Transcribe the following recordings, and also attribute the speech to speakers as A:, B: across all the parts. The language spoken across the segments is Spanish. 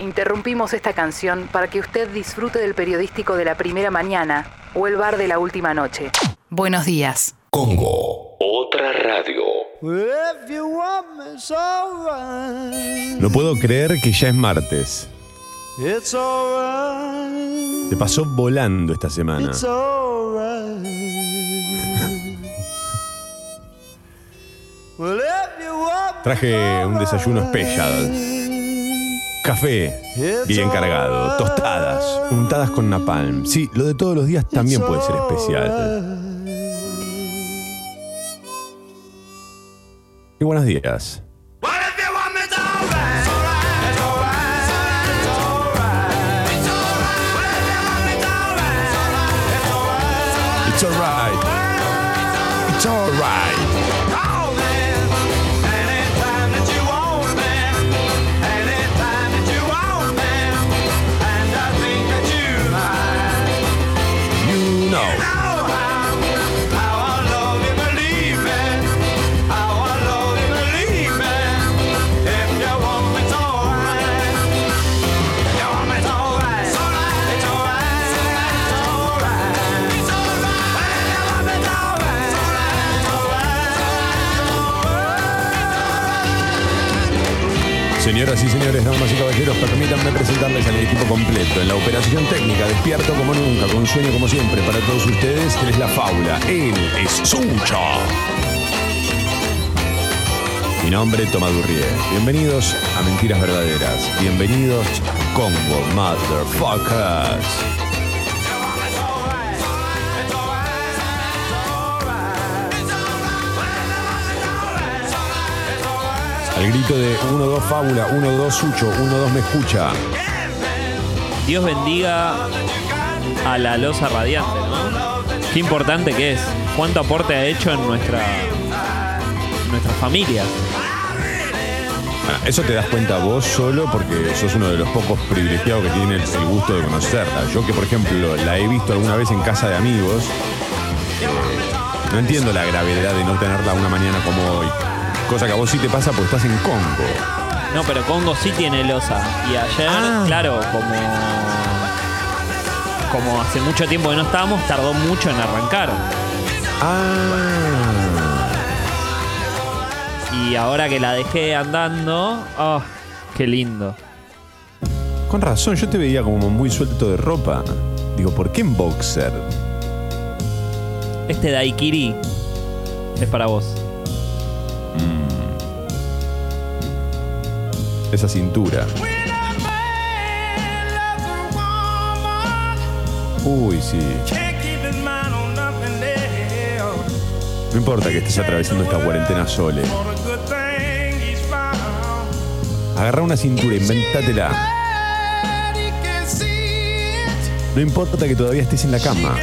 A: Interrumpimos esta canción para que usted disfrute del periodístico de la primera mañana o el bar de la última noche. Buenos días.
B: Congo, otra radio.
C: No puedo creer que ya es martes. Se pasó volando esta semana. Traje un desayuno especial. Café, bien cargado, tostadas, untadas con napalm. Sí, lo de todos los días también puede ser especial. Y buenos días. It's alright. It's alright. Señoras y señores, damas y caballeros, permítanme presentarles al equipo completo. En la operación técnica, despierto como nunca, con sueño como siempre, para todos ustedes, él es la faula. Él es Sucho. Mi nombre es Tomás Durrié. Bienvenidos a Mentiras Verdaderas. Bienvenidos Congo Motherfuckers. Al grito de 1-2 Fábula, 1-2 Sucho, 1-2 me escucha.
D: Dios bendiga a la losa radiante, ¿no? Qué importante que es. Cuánto aporte ha hecho en nuestra, en nuestra familia.
C: Bueno, eso te das cuenta vos solo porque sos uno de los pocos privilegiados que tiene el, el gusto de conocerla. Yo que, por ejemplo, la he visto alguna vez en casa de amigos, eh, no entiendo la gravedad de no tenerla una mañana como hoy. Cosa que a vos sí te pasa porque estás en Congo.
D: No, pero Congo sí tiene losa. Y ayer,
C: Ah.
D: claro, como. Como hace mucho tiempo que no estábamos, tardó mucho en arrancar.
C: Ah.
D: Y ahora que la dejé andando, ¡oh! ¡Qué lindo!
C: Con razón, yo te veía como muy suelto de ropa. Digo, ¿por qué en boxer?
D: Este Daikiri es para vos.
C: Esa cintura. Uy, sí. No importa que estés atravesando esta cuarentena sole. Agarra una cintura, inventátela. No importa que todavía estés en la cama.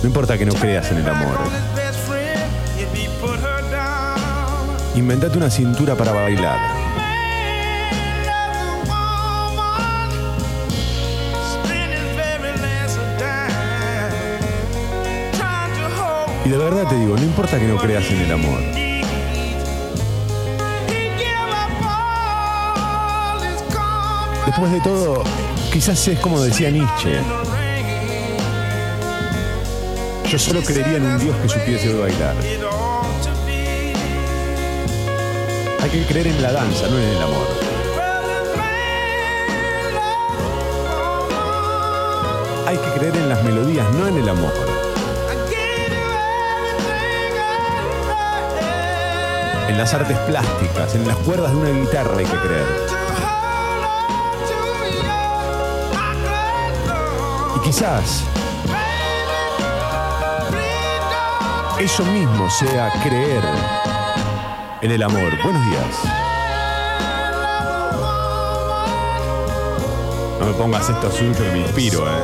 C: No importa que no creas en el amor. Inventate una cintura para bailar. Y de verdad te digo, no importa que no creas en el amor. Después de todo, quizás es como decía Nietzsche. Yo solo creería en un Dios que supiese bailar. Hay que creer en la danza, no en el amor. Hay que creer en las melodías, no en el amor. En las artes plásticas, en las cuerdas de una guitarra hay que creer. Y quizás eso mismo sea creer en el amor. Buenos días. No me pongas esto suyo que me inspiro, eh.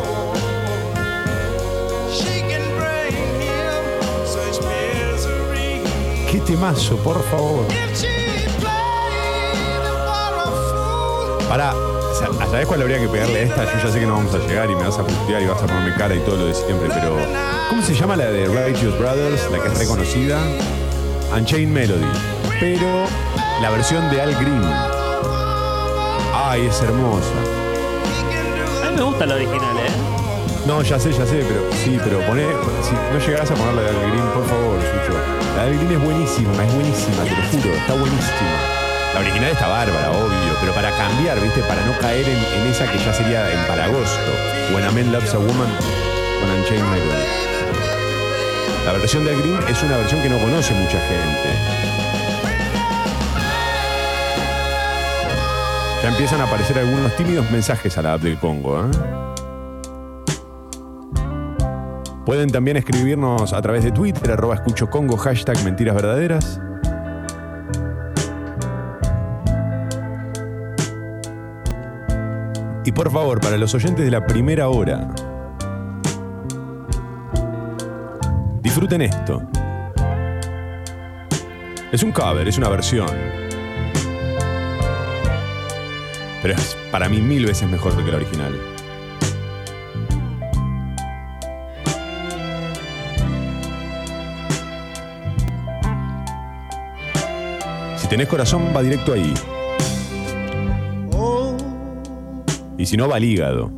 C: Qué temazo, por favor. Para, ¿sabes cuál habría que pegarle a esta? Yo ya sé que no vamos a llegar y me vas a putear y vas a ponerme cara y todo lo de siempre, pero. ¿Cómo se llama la de Righteous Brothers? La que es reconocida. Unchained Melody. Pero la versión de Al Green. Ay, es hermosa.
D: A mí me gusta la original, ¿eh?
C: No, ya sé, ya sé, pero sí, pero poné, si no llegás a poner la de Al Green, por favor, Sucho. La de Al Green es buenísima, es buenísima, te lo juro, está buenísima. La original está bárbara, obvio, pero para cambiar, ¿viste? Para no caer en, en esa que ya sería en para agosto. When a Man Loves a Woman con Unchained Melody. La versión de Al Green es una versión que no conoce mucha gente. Ya empiezan a aparecer algunos tímidos mensajes a la app del Congo, ¿eh? Pueden también escribirnos a través de Twitter, arroba escucho hashtag mentiras verdaderas. Y por favor, para los oyentes de la primera hora, disfruten esto. Es un cover, es una versión. Pero es para mí mil veces mejor que la original. Si tenés corazón, va directo ahí. Y si no, va al hígado.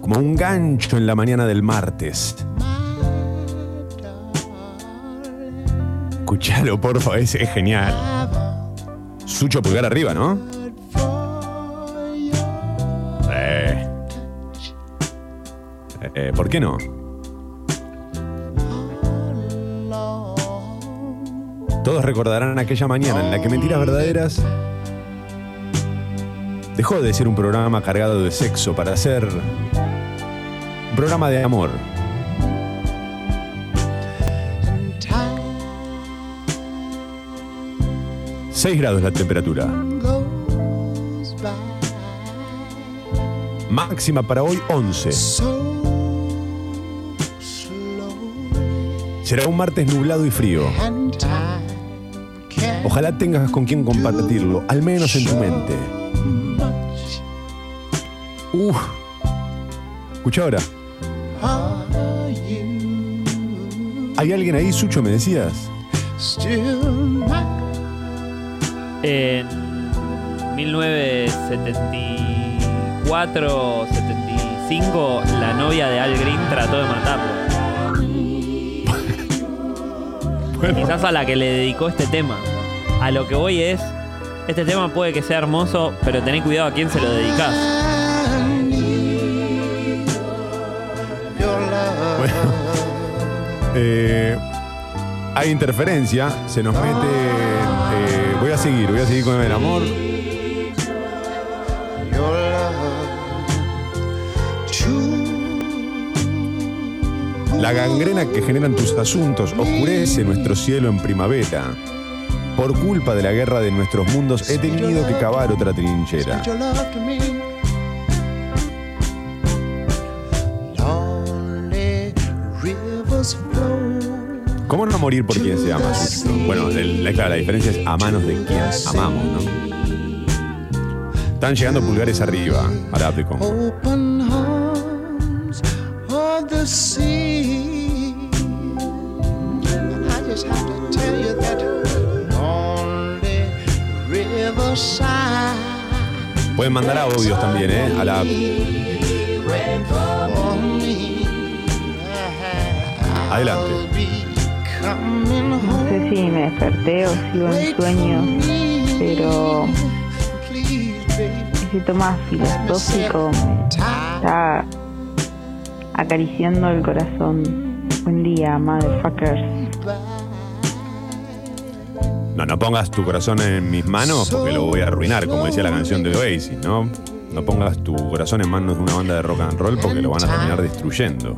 C: Como un gancho en la mañana del martes. Escuchalo, por favor, es, es genial. Sucho pulgar arriba, ¿no? Eh. Eh, ¿Por qué no? Todos recordarán aquella mañana en la que Mentiras Verdaderas dejó de ser un programa cargado de sexo para ser un programa de amor. Seis grados la temperatura. Máxima para hoy 11. Será un martes nublado y frío. Ojalá tengas con quien compartirlo, al menos en tu mente. Uf. Escucha ahora. ¿Hay alguien ahí, Sucho, me decías?
D: En 1974, 75, la novia de Al Green trató de matarlo. Quizás a la que le dedicó este tema. A lo que voy es, este tema puede que sea hermoso, pero tenés cuidado a quién se lo dedicás.
C: Bueno. Eh, hay interferencia, se nos mete. Seguir, voy a seguir con el amor. La gangrena que generan tus asuntos oscurece nuestro cielo en primavera. Por culpa de la guerra de nuestros mundos he tenido que cavar otra trinchera. ¿Cómo no morir por quien se ama? Bueno, el- la, claro, la diferencia es a manos de quien amamos, ¿no? Están llegando pulgares arriba a la app de Congo. Pueden mandar audios también, ¿eh? A la app. Adelante.
E: No sé si me desperté o sigo en sueño, pero ese toma filosófico está acariciando el corazón. Buen día, motherfuckers.
C: No, no pongas tu corazón en mis manos porque lo voy a arruinar, como decía la canción de Oasis, ¿no? No pongas tu corazón en manos de una banda de rock and roll porque lo van a terminar destruyendo.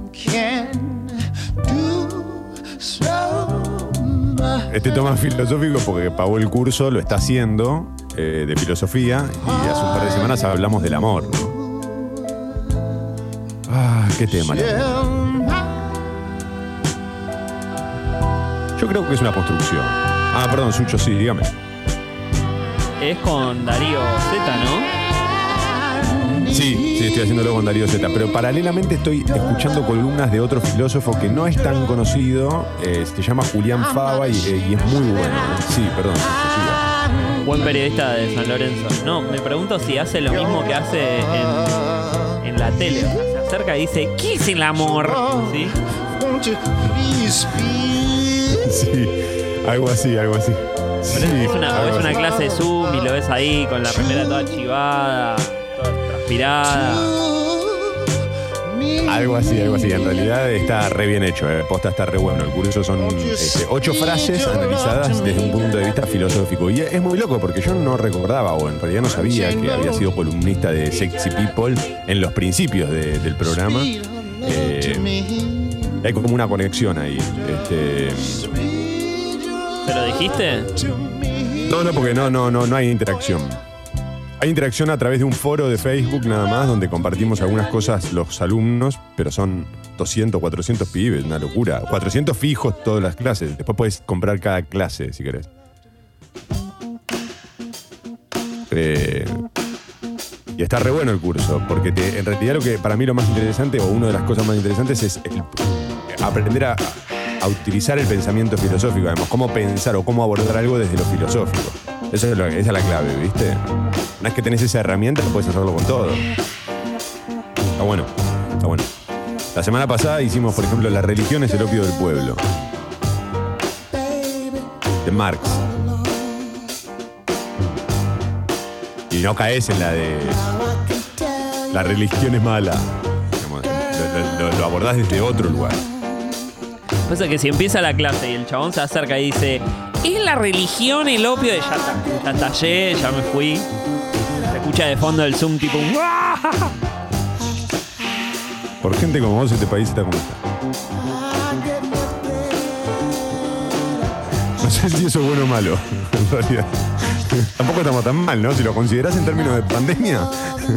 C: Este toma filosófico porque pagó el curso, lo está haciendo eh, de filosofía y hace un par de semanas hablamos del amor. Ah, qué tema. Yo creo que es una construcción. Ah, perdón, Sucho, sí, dígame.
D: Es con Darío Z, ¿no?
C: Sí, sí, estoy haciéndolo con Darío Z. Pero paralelamente estoy escuchando columnas de otro filósofo que no es tan conocido. eh, se llama Julián Fava y, eh, y es muy bueno. Sí, perdón. siga.
D: Buen periodista de San Lorenzo. No, me pregunto si hace lo mismo que hace en, en la tele. O sea, se acerca y dice, ¿qué es el amor? ¿Sí?
C: Sí, algo así, algo así.
D: Pero
C: Sí,
D: es una, o
C: algo
D: es una
C: así.
D: clase de Zoom y lo ves ahí con la remera toda chivada,
C: Algo así, algo así. En realidad está re bien hecho, eh. posta está re bueno. El curso son este, ocho frases analizadas desde un punto de vista filosófico. Y es muy loco porque yo no recordaba o en realidad no sabía que había sido columnista de Sexy People en los principios de- del programa. Eh, hay como una conexión ahí. Este,
D: ¿Se lo dijiste?
C: no, no, porque no, no, no, no hay interacción. Hay interacción a través de un foro de Facebook nada más, donde compartimos algunas cosas los alumnos, pero son 200, 400 pibes, una locura. 400 fijos todas las clases. Después puedes comprar cada clase si querés. Eh, y está re bueno el curso, porque te- en realidad lo que para mí lo más interesante, o una de las cosas más interesantes, es el- aprender a, a utilizar el pensamiento filosófico, además, cómo pensar o cómo abordar algo desde lo filosófico. Esa es la clave, ¿viste? Una vez que tenés esa herramienta, puedes hacerlo con todo. Está bueno, está bueno. La semana pasada hicimos, por ejemplo, La religión es el opio del pueblo. De Marx. Y no caes en la de. La religión es mala. Lo- lo abordás desde otro lugar.
D: Pasa que si empieza la clase y el chabón se acerca y dice, ¿es la religión el opio de ya está? Ya estallé, ya me fui. Se escucha de fondo el Zoom tipo un.
C: Por gente como vos, este país está como está. No sé si eso es bueno o malo, en realidad. Tampoco estamos tan mal, ¿no? Si lo considerás en términos de pandemia,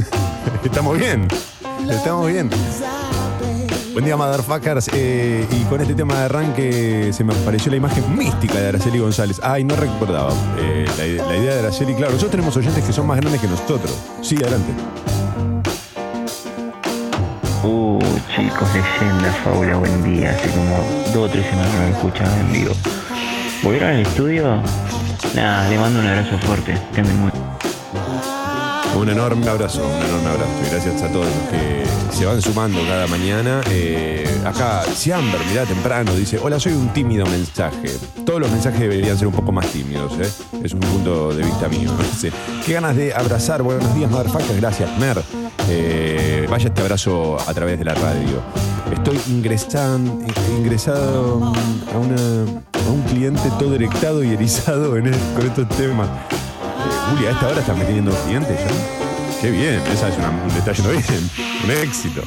C: estamos bien. Estamos bien. Buen día, motherfuckers. Eh, y con este tema de arranque se me apareció la imagen mística de Araceli González. Ay, no recordaba eh, la, ide- la idea de Araceli. Claro, nosotros tenemos oyentes que son más grandes que nosotros. Sí, adelante.
F: Uh, chicos, leyenda, fábula, buen día. Hace como dos o tres semanas no me escuchaba en vivo. ¿Volvieron al estudio? Nada, le mando un abrazo fuerte. Que muy
C: Un enorme abrazo, un enorme abrazo. Y gracias a todos los que se van sumando cada mañana. Eh, acá, Siamber, mirá temprano, dice: Hola, soy un tímido mensaje. Todos los mensajes deberían ser un poco más tímidos, ¿eh? Es un punto de vista mío. Qué ganas de abrazar. Buenos días, motherfuckers. Gracias, Mer. Eh, vaya este abrazo a través de la radio. Estoy ingresan- ingresado a, un cliente todo erectado y erizado en con estos temas. Eh, Juli, a esta hora estás metiendo clientes ya. Qué bien, esa es una, le está yendo bien. Un éxito.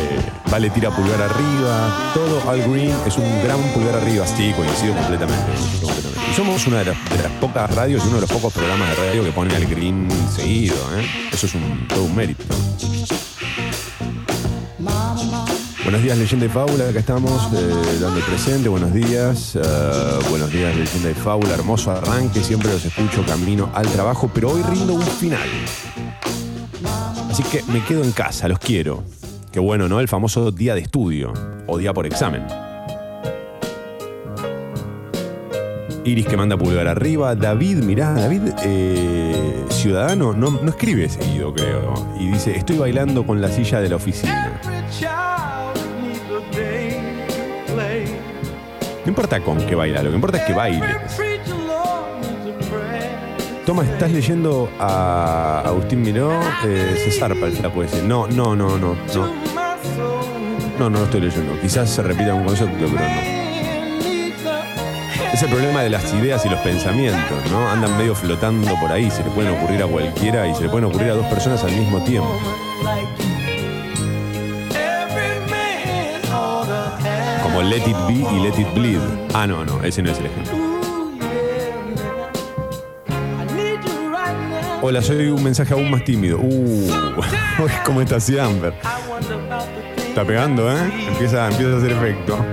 C: Eh, vale, tira pulgar arriba. Todo Al Green es un gran pulgar arriba. Sí, coincido completamente. Y somos una de las, pocas radios y uno de los pocos programas de radio que pone Al Green seguido. ¿eh? Eso es todo un mérito. Buenos días, Leyenda y Fábula. Acá estamos eh, dando presente. Buenos días. eh, buenos días, Leyenda y Fábula. Hermoso arranque. Siempre los escucho camino al trabajo, pero hoy rindo un final. Así que me quedo en casa, los quiero. Qué bueno, ¿no? El famoso día de estudio o día por examen. Iris que manda pulgar arriba. David, mirá, David, eh, ciudadano, no, no escribe seguido, creo. Y dice, estoy bailando con la silla de la oficina. Importa con qué baila, lo que importa es que baile. Toma, ¿estás leyendo a Agustín Miró? Eh, se zarpa el flaco ese. No, no, no, no, no. No, no lo estoy leyendo. Quizás se repita un concepto, pero no. Es el problema de las ideas y los pensamientos, ¿no? Andan medio flotando por ahí, se le pueden ocurrir a cualquiera y se le pueden ocurrir a dos personas al mismo tiempo. Let It Be y Let It Bleed. Ah, no, no, ese no es el ejemplo. Hola, soy un mensaje aún más tímido. Uh, ¿cómo está Amber? Está pegando, ¿eh? Empieza, empieza a hacer efecto.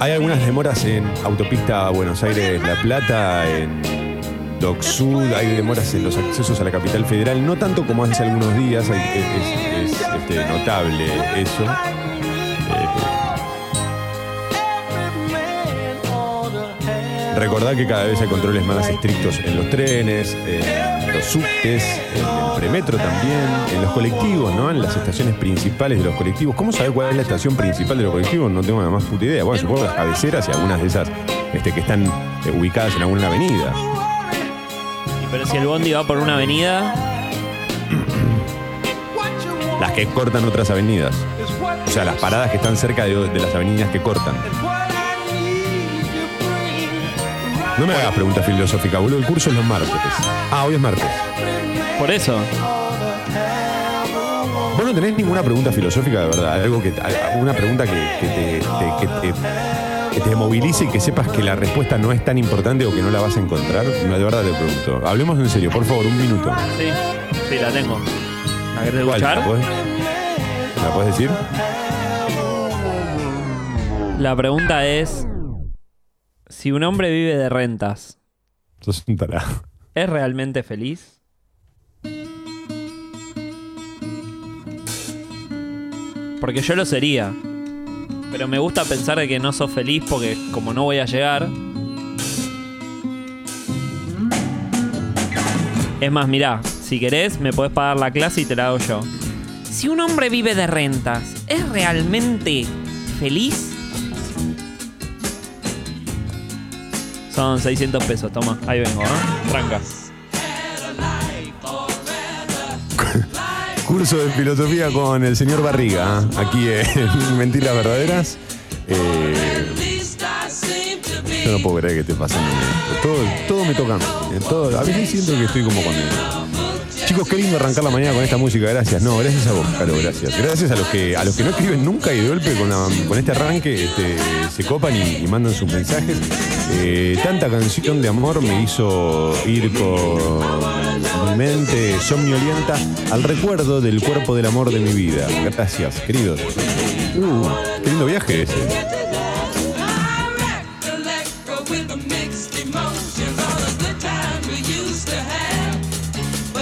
C: Hay algunas demoras en autopista Buenos Aires-La Plata, en Doc Sud, hay demoras en los accesos a la capital federal, no tanto como hace algunos días, hay- es, es, este, notable eso. Eh, que cada vez hay controles más estrictos en los trenes, en los subtes, en el premetro también, en los colectivos, ¿no? En las estaciones principales de los colectivos. ¿Cómo sabés cuál es la estación principal de los colectivos? No tengo la más puta idea. Bueno, supongo las cabeceras y algunas de esas este, que están eh, ubicadas en alguna avenida.
D: Pero si el bondi va por una avenida,
C: Las que cortan otras avenidas. O sea, las paradas que están cerca de, de las avenidas que cortan. No me hagas preguntas filosóficas, boludo. El curso es los martes. Ah, hoy es martes.
D: por eso.
C: Vos no tenés ninguna pregunta filosófica de verdad. Algo que, una pregunta que, que te, te- que te- que te movilice y que sepas que la respuesta no es tan importante o que no la vas a encontrar. No, de verdad te pregunto. Hablemos en serio, por favor, un minuto.
D: Sí, sí, la tengo. ¿La querés escuchar?
C: ¿La podés, ¿La podés decir?
D: La pregunta es: si un hombre vive de rentas,
C: Sos un tarado.
D: ¿es realmente feliz? Porque yo lo sería. Pero me gusta pensar de que no sos feliz porque como no voy a llegar. Es más, mirá, si querés me podés pagar la clase y te la hago yo. Si un hombre vive de rentas, ¿es realmente feliz? Son 600 pesos, toma, ahí vengo, ¿eh? Tranca.
C: Curso de filosofía con el señor Barriga, aquí en Mentiras Verdaderas. Eh, yo no puedo creer que esté pasando. Todo, todo me toca eh, Todo, a veces siento que estoy como con Chicos, qué lindo arrancar la mañana con esta música, gracias. No, gracias a vos, Caro, gracias. Gracias a los que a los que no escriben nunca y de golpe con, con este arranque este, se copan y, y mandan sus mensajes. Eh, tanta canción de amor me hizo ir con mi mente somnolienta al recuerdo del cuerpo del amor de mi vida. Gracias, queridos. Uh, qué lindo viaje ese.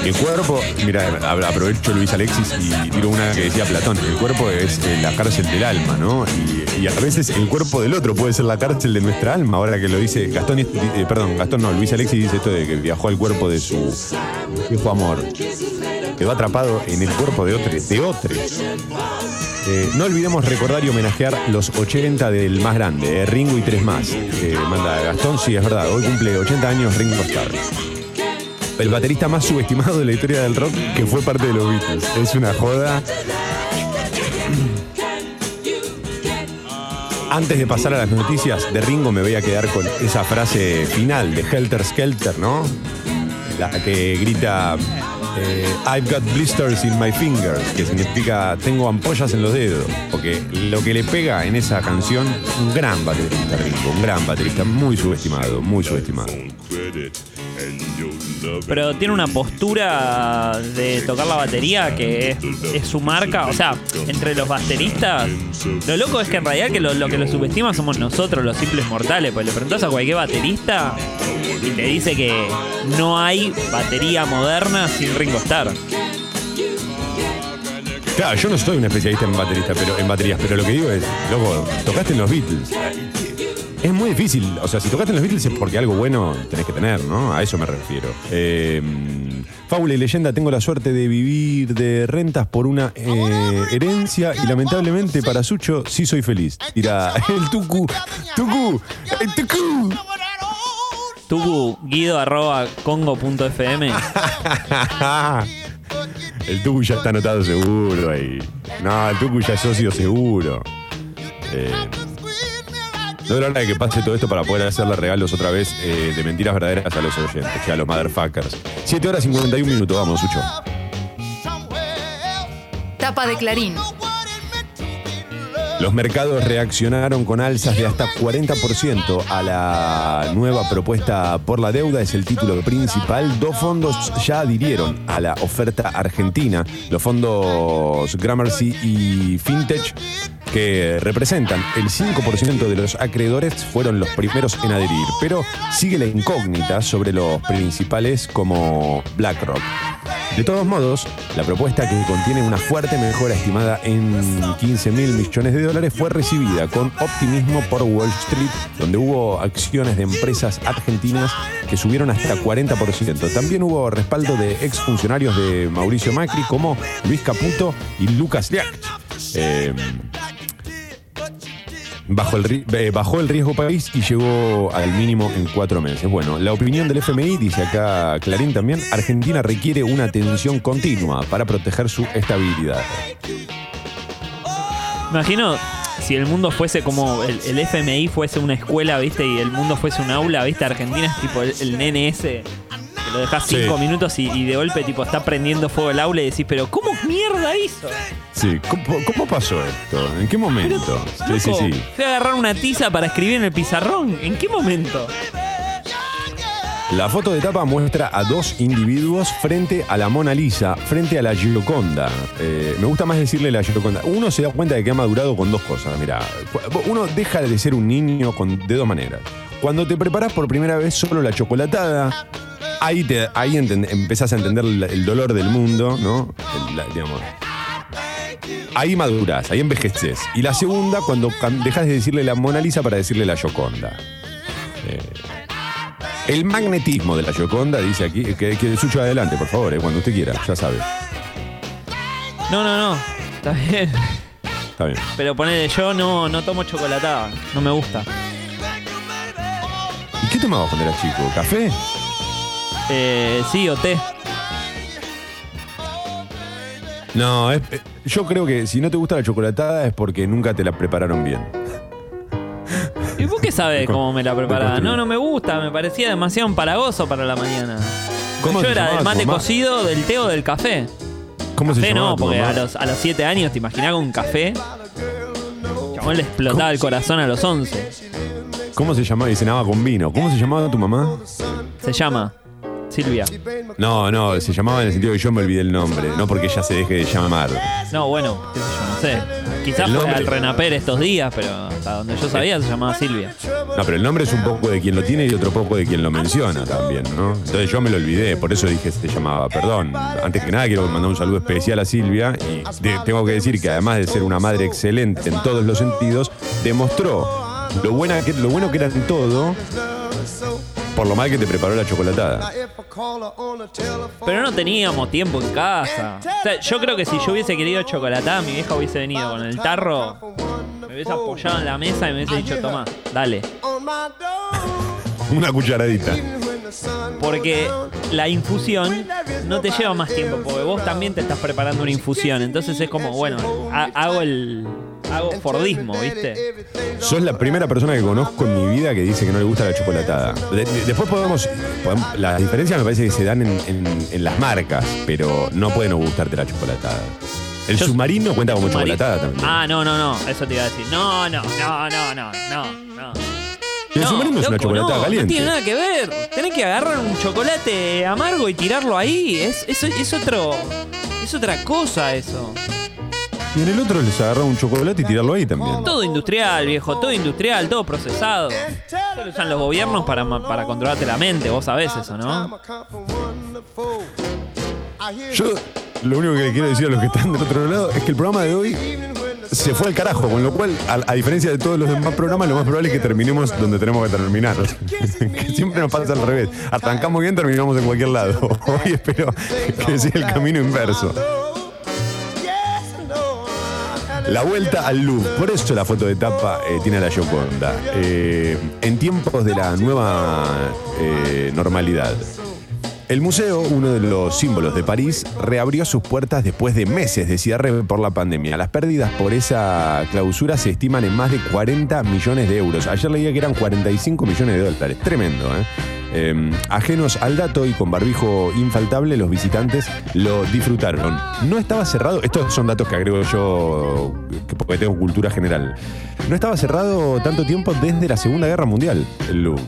C: El cuerpo, mira, aprovecho Luis Alexis y tiro una que decía Platón, el cuerpo es eh, la cárcel del alma, ¿no? Y, a veces el cuerpo del otro puede ser la cárcel de nuestra alma, ahora que lo dice Gastón, eh, perdón, Gastón no, Luis Alexis dice esto de que viajó al cuerpo de su viejo amor. Quedó atrapado en el cuerpo de otros, de otros. Eh, no olvidemos recordar y homenajear los 80 del más grande, Ringo y tres más. Manda Gastón, sí, es verdad, hoy cumple 80 años Ringo Starr. El baterista más subestimado de la historia del rock que fue parte de los Beatles. Es una joda. Antes de pasar a las noticias de Ringo, me voy a quedar con esa frase final de Helter Skelter, ¿no? La que grita eh, I've got blisters in my fingers, que significa tengo ampollas en los dedos. Porque lo que le pega en esa canción, un gran baterista, Ringo, un gran baterista, muy subestimado, muy subestimado.
D: Pero tiene una postura de tocar la batería que es, su marca. O sea, entre los bateristas, lo loco es que en realidad que lo, lo que lo subestima somos nosotros, los simples mortales. Pues le preguntas a cualquier baterista y te dice que no hay batería moderna sin Ringo Starr.
C: Claro, yo no soy un especialista en baterista, pero en baterías, pero lo que digo es, loco, tocaste en los Beatles. Es muy difícil, o sea, si tocaste en los Beatles es porque algo bueno tenés que tener, ¿no? A eso me refiero. Eh, fábula y leyenda, tengo la suerte de vivir de rentas por una eh, herencia y lamentablemente para Sucho sí soy feliz. Tira el tucu, tucu, el tucu.
D: Tucu, guido arroba congo.fm.
C: El Tucu ya está anotado seguro ahí. No, el Tucu ya es socio seguro. Eh, no es la hora de que pase todo esto para poder hacerle regalos otra vez eh, de mentiras verdaderas a los oyentes, que a los motherfuckers. 7 horas 51 minutos, vamos, Sucho.
A: Tapa de Clarín.
C: Los mercados reaccionaron con alzas de hasta 40% a la nueva propuesta por la deuda, es el título principal. Dos fondos ya adhirieron a la oferta argentina, los fondos Gramercy y Fintech. Que representan el 5% de los acreedores, fueron los primeros en adherir, pero sigue la incógnita sobre los principales como BlackRock. De todos modos, la propuesta que contiene una fuerte mejora estimada en 15 mil millones de dólares fue recibida con optimismo por Wall Street, donde hubo acciones de empresas argentinas que subieron hasta 40%. También hubo respaldo de exfuncionarios de Mauricio Macri como Luis Caputo y Lucas Liach. Eh, Bajó el, eh, bajó el riesgo país y llegó al mínimo en cuatro meses. Bueno, la opinión del FMI, dice acá Clarín también, Argentina requiere una atención continua para proteger su estabilidad.
D: Imagino si el mundo fuese como el, el FMI fuese una escuela, ¿viste? Y el mundo fuese un aula, ¿viste? Argentina es tipo el, el nene ese que lo dejas
C: Sí.
D: cinco minutos y, y de golpe tipo está prendiendo fuego el aula y decís, pero ¿cómo mierda hizo?
C: Sí, ¿cómo, cómo pasó esto? ¿En qué momento? Sí, sí,
D: Loco,
C: sí.
D: Fui a agarrar una tiza para escribir en el pizarrón. ¿En qué momento?
C: La foto de tapa muestra a dos individuos frente a la Mona Lisa, frente a la Gioconda. Eh, me gusta más decirle la Gioconda. Uno se da cuenta de que ha madurado con dos cosas. Mira, uno deja de ser un niño con, de dos maneras. Cuando te preparas por primera vez solo la chocolatada, ahí, te, ahí empezás a entender el, dolor del mundo, ¿no? El- la- digamos, ahí madurás, ahí envejeces. Y la segunda, cuando dejas de decirle la Mona Lisa para decirle la Gioconda. El magnetismo de la Gioconda, dice aquí, que, que suyo adelante, por favor, eh, cuando usted quiera, ya sabe.
D: No, no, no. Está bien.
C: Está bien.
D: Pero ponele, yo no, no tomo chocolatada. No me gusta.
C: ¿Y qué tomabas cuando eras chico? ¿Café?
D: Eh, sí, o té.
C: No, es- eh, yo creo que si no te gusta la chocolatada es porque nunca te la prepararon bien.
D: ¿Y vos qué sabés
C: Con-
D: cómo me la preparaba? No, no me gusta. Me parecía demasiado empalagoso para la mañana.
C: ¿Cómo
D: yo
C: se
D: era
C: llamaba
D: del
C: tu
D: mate
C: mamá?
D: cocido, del té o del café.
C: ¿Cómo se
D: Café
C: llamaba
D: no,
C: tu
D: porque
C: mamá?
D: a los, a los 7 años te imaginás con un café. Chabón le explotaba el corazón a los 11.
C: ¿Cómo se llamaba? Y cenaba con vino. ¿Cómo se llamaba tu mamá?
D: Se llama Silvia.
C: No, no, se llamaba en el sentido que yo me olvidé el nombre, no porque ella se deje de llamar.
D: No, bueno, qué sé yo, no sé. Quizás
C: El
D: fue al Renaper estos días, pero hasta donde yo sabía se llamaba Silvia.
C: No, pero el nombre es un poco de quien lo tiene y otro poco de quien lo menciona también, ¿no? Entonces yo me lo olvidé, por eso dije se llamaba. Perdón, antes que nada quiero mandar un saludo especial a Silvia y de- tengo que decir que además de ser una madre excelente en todos los sentidos, demostró lo, buena que, lo bueno que era en todo por lo mal que te preparó la chocolatada.
D: Pero no teníamos tiempo en casa. O sea, yo creo que si yo hubiese querido chocolatada, mi vieja hubiese venido con el tarro, me hubiese apoyado en la mesa y me hubiese dicho, toma, dale.
C: Una cucharadita.
D: Porque la infusión no te lleva más tiempo, porque vos también te estás preparando una infusión. Entonces es como, bueno, ha- hago el. Hago Fordismo, ¿viste?
C: Sos la primera persona que conozco en mi vida que dice que no le gusta la chocolatada. De- de- después podemos, podemos- Las diferencias me parece que se dan en, en- en las marcas, pero no puede no gustarte la chocolatada. El
D: Yo-
C: submarino cuenta como
D: Submarino.
C: chocolatada también.
D: Ah, no, no, no, eso te iba a decir. No, no, no, no, no, no, no.
C: el submarino es una
D: loco,
C: chocolatada
D: no,
C: caliente.
D: No tiene nada que ver. Tenés que agarrar un chocolate amargo y tirarlo ahí. Es, es, es otro. Es otra cosa eso.
C: Y en el otro les agarra un chocolate y tirarlo ahí también.
D: Todo industrial, viejo, todo industrial, todo procesado. Eso lo usan los gobiernos para, para controlarte la mente, vos sabés eso, ¿no?
C: Yo lo único que le quiero decir a los que están del otro lado es que el programa de hoy se fue al carajo, con lo cual, a, a diferencia de todos los demás programas, lo más probable es que terminemos donde tenemos que terminar. que siempre nos pasa al revés. Arrancamos bien, terminamos en cualquier lado. Hoy espero que sea el camino inverso. La vuelta al Louvre. Por eso la foto de tapa eh, tiene a la Gioconda. Eh, en tiempos de la nueva eh, normalidad. El museo, uno de los símbolos de París, reabrió sus puertas después de meses de cierre por la pandemia. Las pérdidas por esa clausura se estiman en más de 40 millones de euros. Ayer leía que eran 45 millones de dólares. Tremendo, ¿eh? Eh, ajenos al dato y con barbijo infaltable, los visitantes lo disfrutaron. No estaba cerrado, estos son datos que agrego yo que- porque tengo cultura general. No estaba cerrado tanto tiempo desde la Segunda Guerra Mundial el Louvre.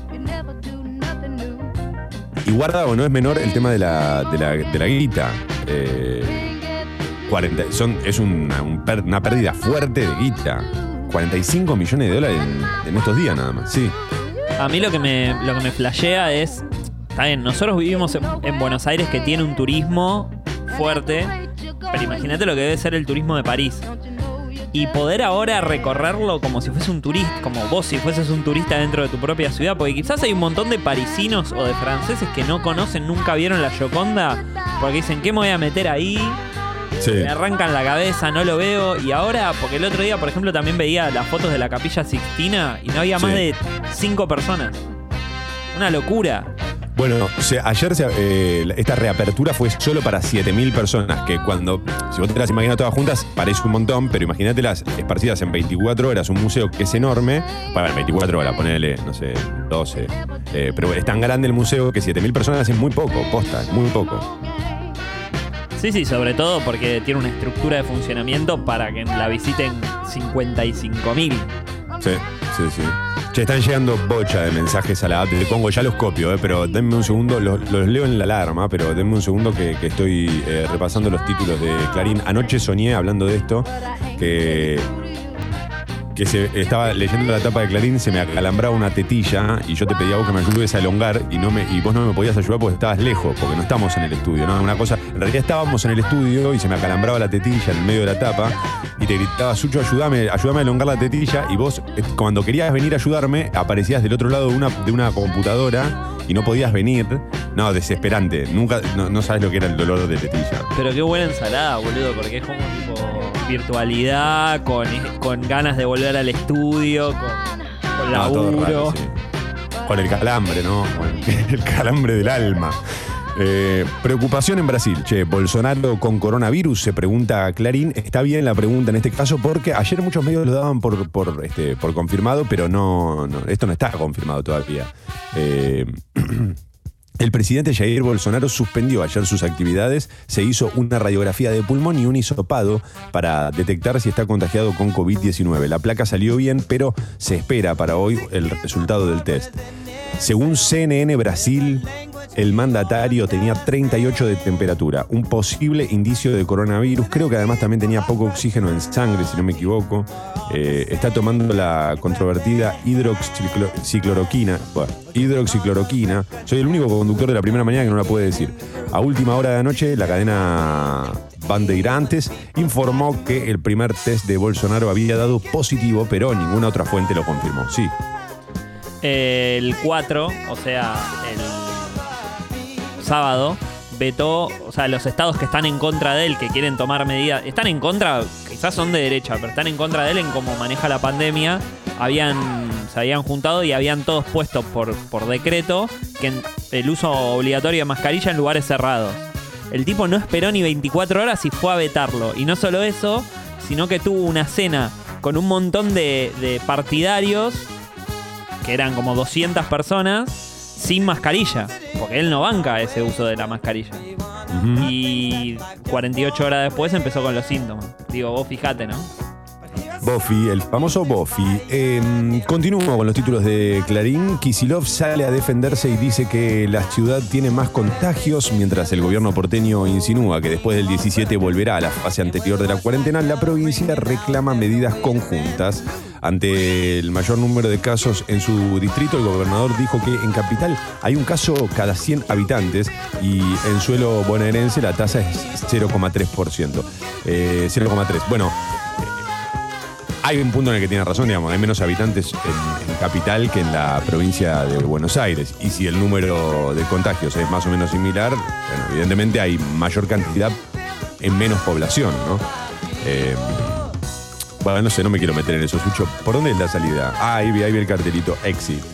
C: Y guarda o no es menor el tema de la, de la, de la guita. Eh, 40, son, es una, una pérdida fuerte de guita. 45 millones de dólares en estos días nada más. Sí.
D: A mí lo que me, lo que me flashea es. Está bien, nosotros vivimos en, en Buenos Aires que tiene un turismo fuerte. Pero imagínate lo que debe ser el turismo de París. Y poder ahora recorrerlo como si fuese un turista, como vos si fueses un turista dentro de tu propia ciudad, porque quizás hay un montón de parisinos o de franceses que no conocen, nunca vieron la Gioconda, porque dicen, ¿qué me voy a meter ahí?
C: Sí.
D: Me arrancan la cabeza, no lo veo. Y ahora, porque el otro día, por ejemplo, también veía las fotos de la capilla Sixtina y no había más
C: Sí.
D: de cinco personas. Una locura.
C: Bueno, se- ayer se- eh, esta reapertura fue solo para 7.000 personas, que cuando, si vos te las imaginas todas juntas, parece un montón, pero imagínatelas esparcidas en 24 horas, un museo que es enorme, para 24 horas, ponele, no sé, 12, eh, pero es tan grande el museo que 7.000 personas es muy poco, posta, es muy poco.
D: Sí, sí, sobre todo porque tiene una estructura de funcionamiento para que la visiten 55 mil.
C: Sí, sí, sí. Che, están llegando bocha de mensajes a la app de Congo, ya los copio, eh, pero denme un segundo, los, leo en la alarma, pero denme un segundo que, que estoy eh, repasando los títulos de Clarín. Anoche soñé, hablando de esto, que, que se, estaba leyendo la tapa de Clarín, se me acalambraba una tetilla y yo te pedía a vos que me ayudes a elongar y, no me, y vos no me podías ayudar porque estabas lejos, porque no estamos en el estudio, ¿no? Una cosa, en realidad estábamos en el estudio y se me acalambraba la tetilla en medio de la tapa y te gritaba, Sucho, ayúdame, ayúdame a elongar la tetilla y vos, eh, cuando querías venir a ayudarme, aparecías del otro lado de una, de una computadora y no podías venir. No, desesperante. Nunca, no, no sabes lo que era el dolor de tetilla.
D: Pero qué buena ensalada, boludo, porque es como tipo virtualidad, con, con ganas de volver al estudio, con, con
C: No, todo
D: laburo.
C: raro, sí. Con el calambre, ¿no? Con el calambre del alma. Eh, preocupación en Brasil. Che, Bolsonaro con coronavirus, se pregunta Clarín. Está bien la pregunta en este caso porque ayer muchos medios lo daban por, por, este, confirmado, pero no, no, esto no está confirmado todavía. Eh, El presidente Jair Bolsonaro suspendió ayer sus actividades, se hizo una radiografía de pulmón y un hisopado para detectar si está contagiado con COVID-19. La placa salió bien, pero se espera para hoy el resultado del test. Según CNN Brasil, el mandatario tenía 38 de temperatura, un posible indicio de coronavirus. Creo que además también tenía poco oxígeno en sangre, si no me equivoco. Eh, está tomando la controvertida hidroxicloroquina. Bueno, hidroxicloroquina. Soy el único conductor de la primera mañana que no la puede decir. A última hora de la noche, la cadena Bandeirantes informó que el primer test de Bolsonaro había dado positivo, pero ninguna otra fuente lo confirmó. Sí.
D: El 4, o sea, el sábado, vetó, o sea, los estados que están en contra de él, que quieren tomar medidas, están en contra, quizás son de derecha, pero están en contra de él en cómo maneja la pandemia, habían, se habían juntado y habían todos puesto por, por decreto que el uso obligatorio de mascarilla en lugares cerrados. El tipo no esperó ni 24 horas y fue a vetarlo. Y no solo eso, sino que tuvo una cena con un montón de partidarios que eran como 200 personas, sin mascarilla. Porque él no banca ese uso de la mascarilla. Y 48 horas después empezó con los síntomas. Digo, vos fijate, ¿no?
C: Buffy, el famoso Buffy. Eh, continúo con los títulos de Clarín. Kisilov sale a defenderse y dice que la ciudad tiene más contagios, mientras el gobierno porteño insinúa que después del 17 volverá a la fase anterior de la cuarentena. La provincia reclama medidas conjuntas. Ante el mayor número de casos en su distrito, el gobernador dijo que en Capital hay un caso cada 100 habitantes y en suelo bonaerense la tasa es 0,3%. Eh, 0,3. Bueno, hay un punto en el que tiene razón, digamos, hay menos habitantes en, capital que en la provincia de Buenos Aires. Y si el número de contagios es más o menos similar, bueno, evidentemente hay mayor cantidad en menos población, ¿no? Eh, bueno, no sé, no me quiero meter en eso, Sucho. ¿Por dónde es la salida? Ah, ahí vi, ahí vi el cartelito, exit.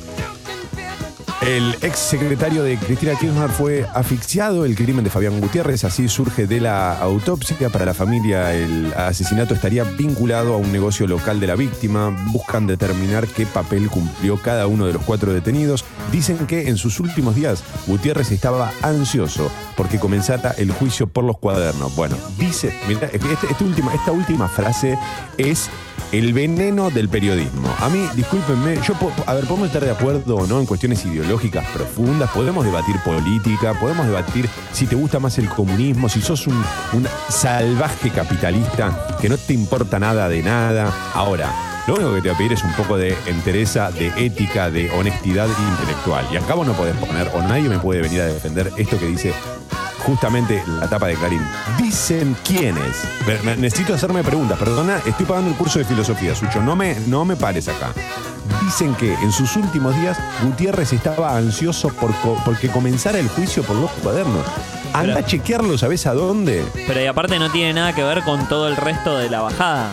C: El ex secretario de Cristina Kirchner fue asfixiado. El crimen de Fabián Gutiérrez así surge de la autopsia. Para la familia, el asesinato estaría vinculado a un negocio local de la víctima. Buscan determinar qué papel cumplió cada uno de los cuatro detenidos. Dicen que en sus últimos días Gutiérrez estaba ansioso porque comenzara el juicio por los cuadernos. Bueno, dice, este- este última, esta última frase es el veneno del periodismo. A mí, discúlpenme, yo, a ver, podemos estar de acuerdo o no en cuestiones ideológicas profundas, podemos debatir política, podemos debatir si te gusta más el comunismo, si sos un, un salvaje capitalista que no te importa nada de nada. Ahora, lo único que te voy a pedir es un poco de entereza, de ética, de honestidad intelectual. Y acá vos no podés poner, o nadie me puede venir a defender esto que dice justamente la tapa de Clarín. Dicen quiénes. Necesito hacerme preguntas. Perdona, estoy pagando el curso de filosofía, Sucho. No me, no me pares acá. Dicen que en sus últimos días Gutiérrez estaba ansioso por co- porque comenzara el juicio por los cuadernos. Anda
D: Pero-
C: a chequearlo, ¿sabes a dónde?
D: Pero y aparte no tiene nada que ver con todo el resto de la bajada.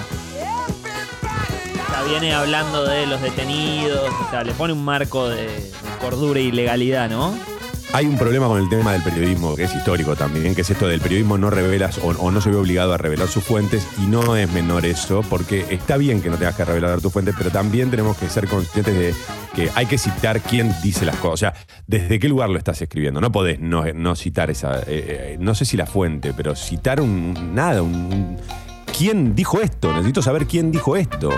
D: O sea, viene hablando de los detenidos, o sea, le pone un marco de cordura y legalidad, ¿no?
C: Hay un problema con el tema del periodismo, que es histórico también, que es esto del periodismo no revelas o, no se ve obligado a revelar sus fuentes, y no es menor eso, porque está bien que no tengas que revelar tus fuentes, pero también tenemos que ser conscientes de que hay que citar quién dice las cosas. O sea, desde qué lugar lo estás escribiendo. No podés no, no citar esa, eh, eh, no sé si la fuente, pero citar un nada, un- ¿Quién dijo esto? Necesito saber quién dijo esto.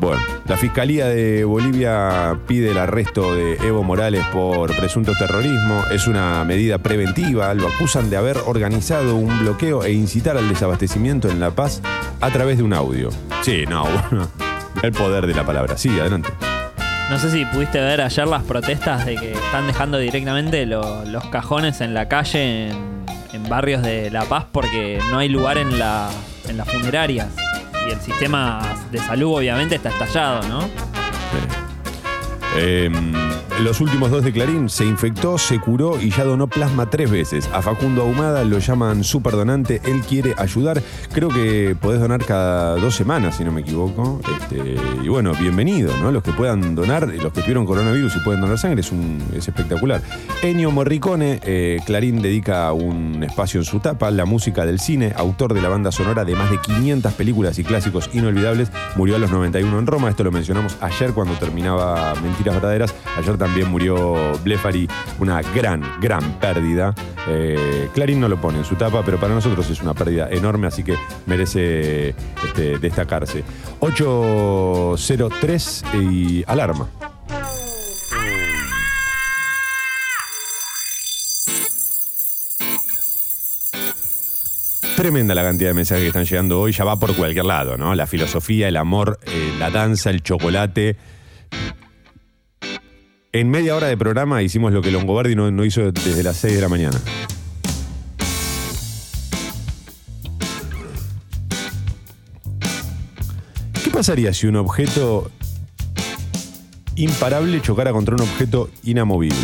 C: Bueno, la Fiscalía de Bolivia pide el arresto de Evo Morales por presunto terrorismo. Es una medida preventiva. Lo acusan de haber organizado un bloqueo e incitar al desabastecimiento en La Paz a través de un audio. Sí, no, bueno. El poder de la palabra. Sí, adelante.
D: No sé si pudiste ver ayer las protestas de que están dejando directamente lo- los cajones en la calle en, barrios de La Paz porque no hay lugar en las funerarias. Y el sistema de salud obviamente está estallado, ¿no?
C: Eh, los últimos dos de Clarín se infectó, se curó y ya donó plasma tres veces. A Facundo Ahumada lo llaman superdonante, él quiere ayudar. Creo que podés donar cada dos semanas, si no me equivoco. Este, y bueno, bienvenido, ¿no? Los que puedan donar, los que tuvieron coronavirus y pueden donar sangre, es, un, es espectacular. Ennio Morricone, eh, Clarín dedica un espacio en su tapa, la música del cine, autor de la banda sonora de más de 500 películas y clásicos inolvidables, murió a los 91 en Roma. Esto lo mencionamos ayer cuando terminaba Mentiras Verdaderas. Ayer también murió Blefari, una gran, gran pérdida. Eh, Clarín no lo pone en su tapa, pero para nosotros es una pérdida enorme, así que merece este, destacarse. 803 y alarma. Tremenda la cantidad de mensajes que están llegando hoy, ya va por cualquier lado, ¿no? La filosofía, el amor, eh, la danza, el chocolate. En media hora de programa hicimos lo que Longobardi no, no hizo desde las 6 de la mañana. ¿Qué pasaría si un objeto imparable chocara contra un objeto inamovible?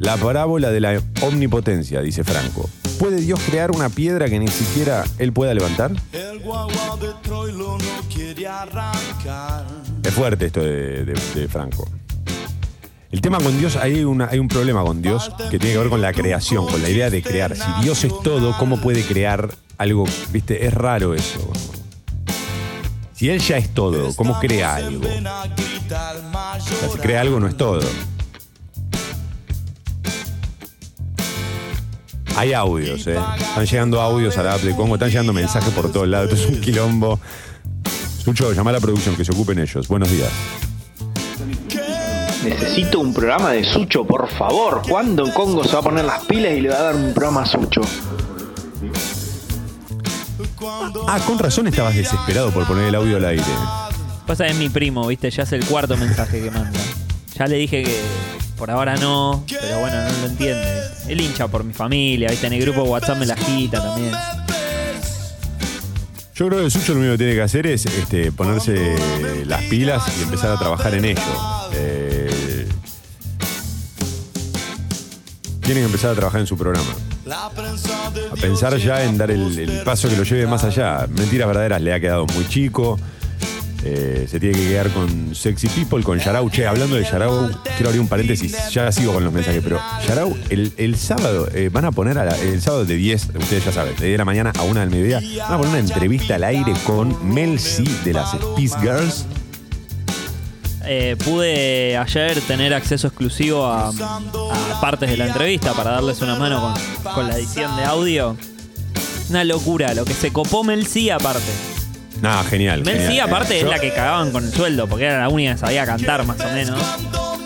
C: La parábola de la omnipotencia, dice Franco. ¿Puede Dios crear una piedra que ni siquiera él pueda levantar?
G: El guagua de Troilo no quiere arrancar.
C: Es fuerte esto de, de- de Franco. El tema con Dios, hay, una- hay un problema con Dios que tiene que ver con la creación, con la idea de crear. Si Dios es todo, ¿cómo puede crear algo? ¿Viste? Es raro eso. Si Él ya es todo, ¿cómo crea algo? O sea, si crea algo no es todo. Hay audios, ¿eh? Están llegando audios a la app de Congo, están llegando mensajes por todos lados. Esto es un quilombo. Sucho, llama a la producción, que se ocupen ellos. Buenos días.
H: Necesito un programa de Sucho, por favor. ¿Cuándo Congo se va a poner las pilas y le va a dar un programa a Sucho?
C: Ah, con razón estabas desesperado por poner el audio al aire.
D: Pasa es mi primo, ¿viste? Ya es el cuarto mensaje que manda. Ya le dije que por ahora no, pero bueno, no lo entiende. Él hincha por mi familia, ¿viste? En el grupo WhatsApp me la agita también.
C: Yo creo que Sucho lo único que tiene que hacer es este, ponerse las pilas y empezar a trabajar en ello. Eh, tiene que empezar a trabajar en su programa. A pensar ya en dar el, el paso que lo lleve más allá. Mentiras verdaderas le ha quedado muy chico. Eh, se tiene que quedar con Sexy People, con Yarau. Che, hablando de Yarau, quiero abrir un paréntesis. Ya sigo con los mensajes, pero Yarau, el, el sábado eh, van a poner a la- el sábado de 10, ustedes ya saben, de 10 de la mañana a 1 del mediodía, van a poner una entrevista al aire con Mel C de las Spice Girls.
D: Eh, pude ayer tener acceso exclusivo a, partes de la entrevista para darles una mano con, con la edición de audio. Una locura, lo que se copó Mel C aparte.
C: Nada, genial.
D: Mel C aparte es la que cagaban con el sueldo, porque era la única que sabía cantar más o menos.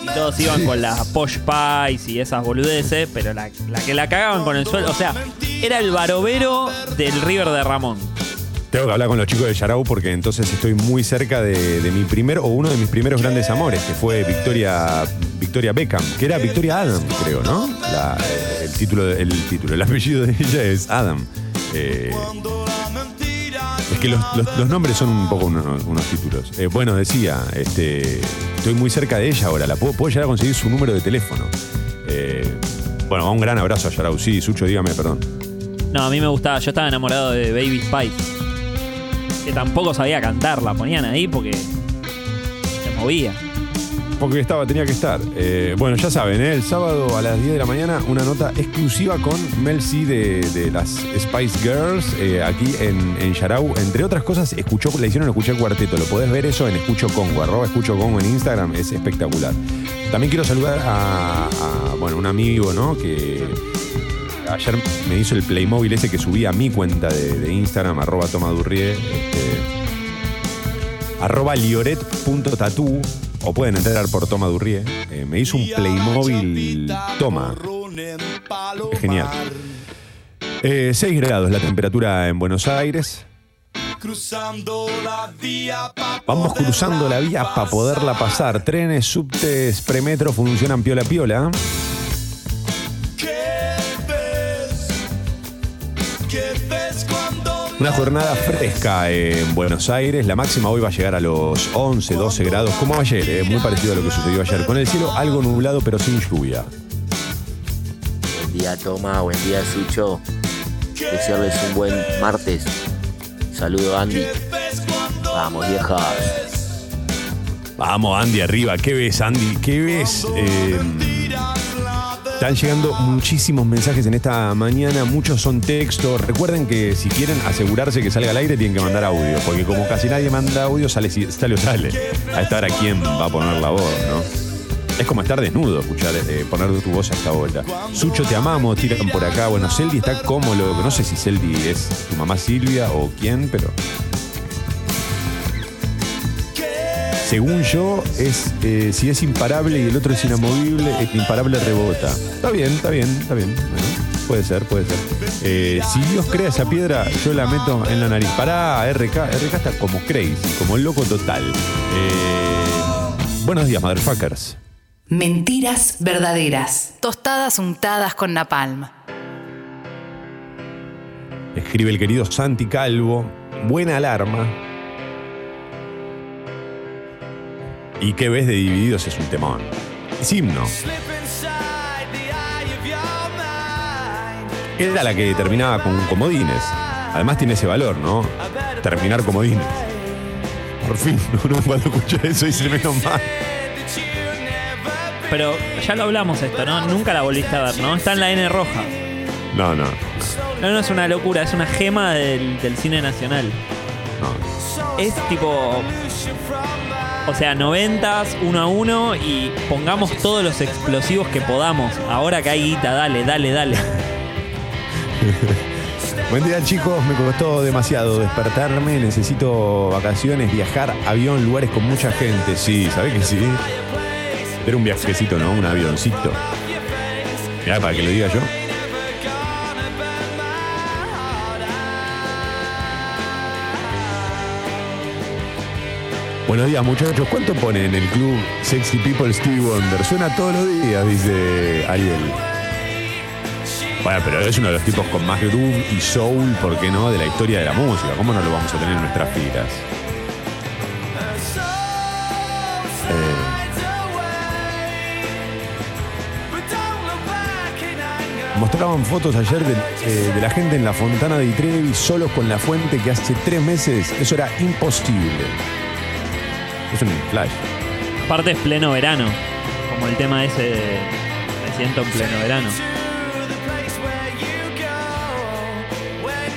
D: y todos iban con las Posh Pies y esas boludeces, pero la, la que la cagaban con el suelo, o sea, era el barovero del River de Ramón.
C: Tengo que hablar con los chicos de Yarau porque entonces estoy muy cerca de, de mi primer o uno de mis primeros grandes amores, que fue Victoria, Victoria Beckham, que era Victoria Adam, creo, ¿no? La- eh, el, título, el título, el apellido de ella es Adam. Eh, que los, los- nombres son un poco unos, unos títulos. Eh, bueno, decía, este, estoy muy cerca de ella ahora, la puedo, puedo llegar a conseguir su número de teléfono. Eh, bueno, un gran abrazo a Yarau. Sí, Sucho, dígame, perdón.
D: No, a mí me gustaba, yo estaba enamorado de Baby Spice. Que tampoco sabía cantar, la ponían ahí porque se movía.
C: Porque estaba, tenía que estar. Eh, bueno, ya saben, ¿eh? el sábado a las 10 de la mañana, una nota exclusiva con Mel C de, las Spice Girls, eh, aquí en, en Yarau. Entre otras cosas, escuchó, le hicieron escuchar cuarteto. Lo podés ver eso en Escucho Congo, arroba Escucho Congo en Instagram, es espectacular. También quiero saludar a, bueno, un amigo, ¿no? Que ayer me hizo el Playmobil ese que subí a mi cuenta de, Instagram, arroba tomadurrie, este, arroba lioret.tatú, o pueden entrar por Toma Durrie. Eh, me hizo un Playmobil Toma. Es genial. 6 grados la temperatura en Buenos Aires. Vamos cruzando la vía para poderla pasar. Trenes, subtes, premetro funcionan piola piola. Una jornada fresca en Buenos Aires. La máxima hoy va a llegar a los 11, 12 grados, como ayer, eh, muy parecido a lo que sucedió ayer. Con el cielo algo nublado, pero sin lluvia.
I: Buen día, Toma. Buen día, Sucho. Desearles un buen martes. Saludo, Andy. Vamos, viejas.
C: Vamos, Andy, arriba. ¿Qué ves, Andy? ¿Qué ves? Eh, están llegando muchísimos mensajes en esta mañana, muchos son textos. Recuerden que si quieren asegurarse que salga al aire, tienen que mandar audio, porque como casi nadie manda audio, sale, o sale. A esta hora, ¿quién va a poner la voz, no? Es como estar desnudo, escuchar, eh, poner tu voz a esta hora. Sucho, te amamos, tiran por acá. Bueno, Celdi está como loco. No sé si Celdi es tu mamá Silvia o quién, pero según yo, es eh, si es imparable y el otro es inamovible, el imparable rebota. Está bien, está bien, está bien. Bueno, puede ser, puede ser. Eh, si Dios crea esa piedra, yo la meto en la nariz. Pará, RK. RK está como crazy, como loco total. Eh, buenos días, motherfuckers.
A: Mentiras verdaderas. Tostadas untadas con napalm.
C: Escribe el querido Santi Calvo. Buena alarma. ¿Y qué ves de Divididos? Es un temón. Es himno. Era la que terminaba con comodines. Además tiene ese valor, ¿no? Terminar comodines. Por fin, uno cuando escucha eso dice menos mal.
D: Pero ya lo hablamos esto, ¿no? Nunca la volviste a ver, ¿no? Está en la N roja.
C: No, no,
D: No, no es una locura, es una gema del, del cine nacional.
C: no.
D: Es tipo. O sea, noventas, uno a uno y pongamos todos los explosivos que podamos. Ahora que hay guita, dale, dale, dale.
C: Buen día chicos, me costó demasiado despertarme, necesito vacaciones, viajar, avión, lugares con mucha gente. Sí, ¿sabés que sí? Era un viajecito, ¿no? Un avioncito. Mirá, para que lo diga yo. Buenos días muchachos, ¿cuánto pone en el club Sexy People Stevie Wonder? Suena todos los días, dice Ariel. Bueno, pero es uno de los tipos con más groove y soul, ¿por qué no?, de la historia de la música. ¿Cómo no lo vamos a tener en nuestras filas? Eh, mostraban fotos ayer de, eh, de la gente en la Fontana de Trevi solos con la fuente que hace tres meses eso era imposible. Es un flash.
D: Aparte es pleno verano. Como el tema ese de Me siento en pleno verano.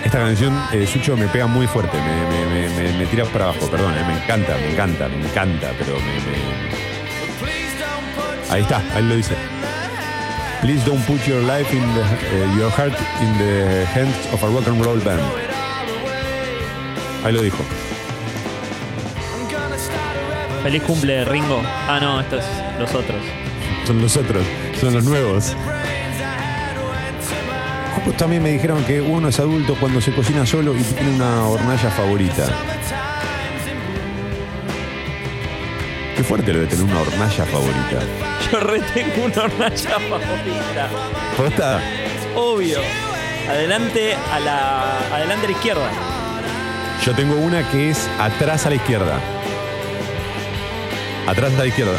C: Esta canción, eh, Sucho, me pega muy fuerte, me, me- me- me- me tira para abajo, perdón, eh, me encanta, me encanta, me encanta, pero me, me- Ahí está, ahí lo dice. Please don't put your life in the, eh, your heart in the hands of a rock and roll band. Ahí lo dijo.
D: Feliz cumple, Ringo. Ah, no, esto es los otros.
C: Son los otros, son los nuevos. Justo también me dijeron que uno es adulto cuando se cocina solo y tiene una hornalla favorita. Qué fuerte lo de tener una hornalla favorita.
D: Yo retengo una hornalla favorita.
C: ¿Posta?
D: Obvio. Adelante a la. Adelante a la izquierda.
C: Yo tengo una que es atrás a la izquierda. Atrás a la izquierda.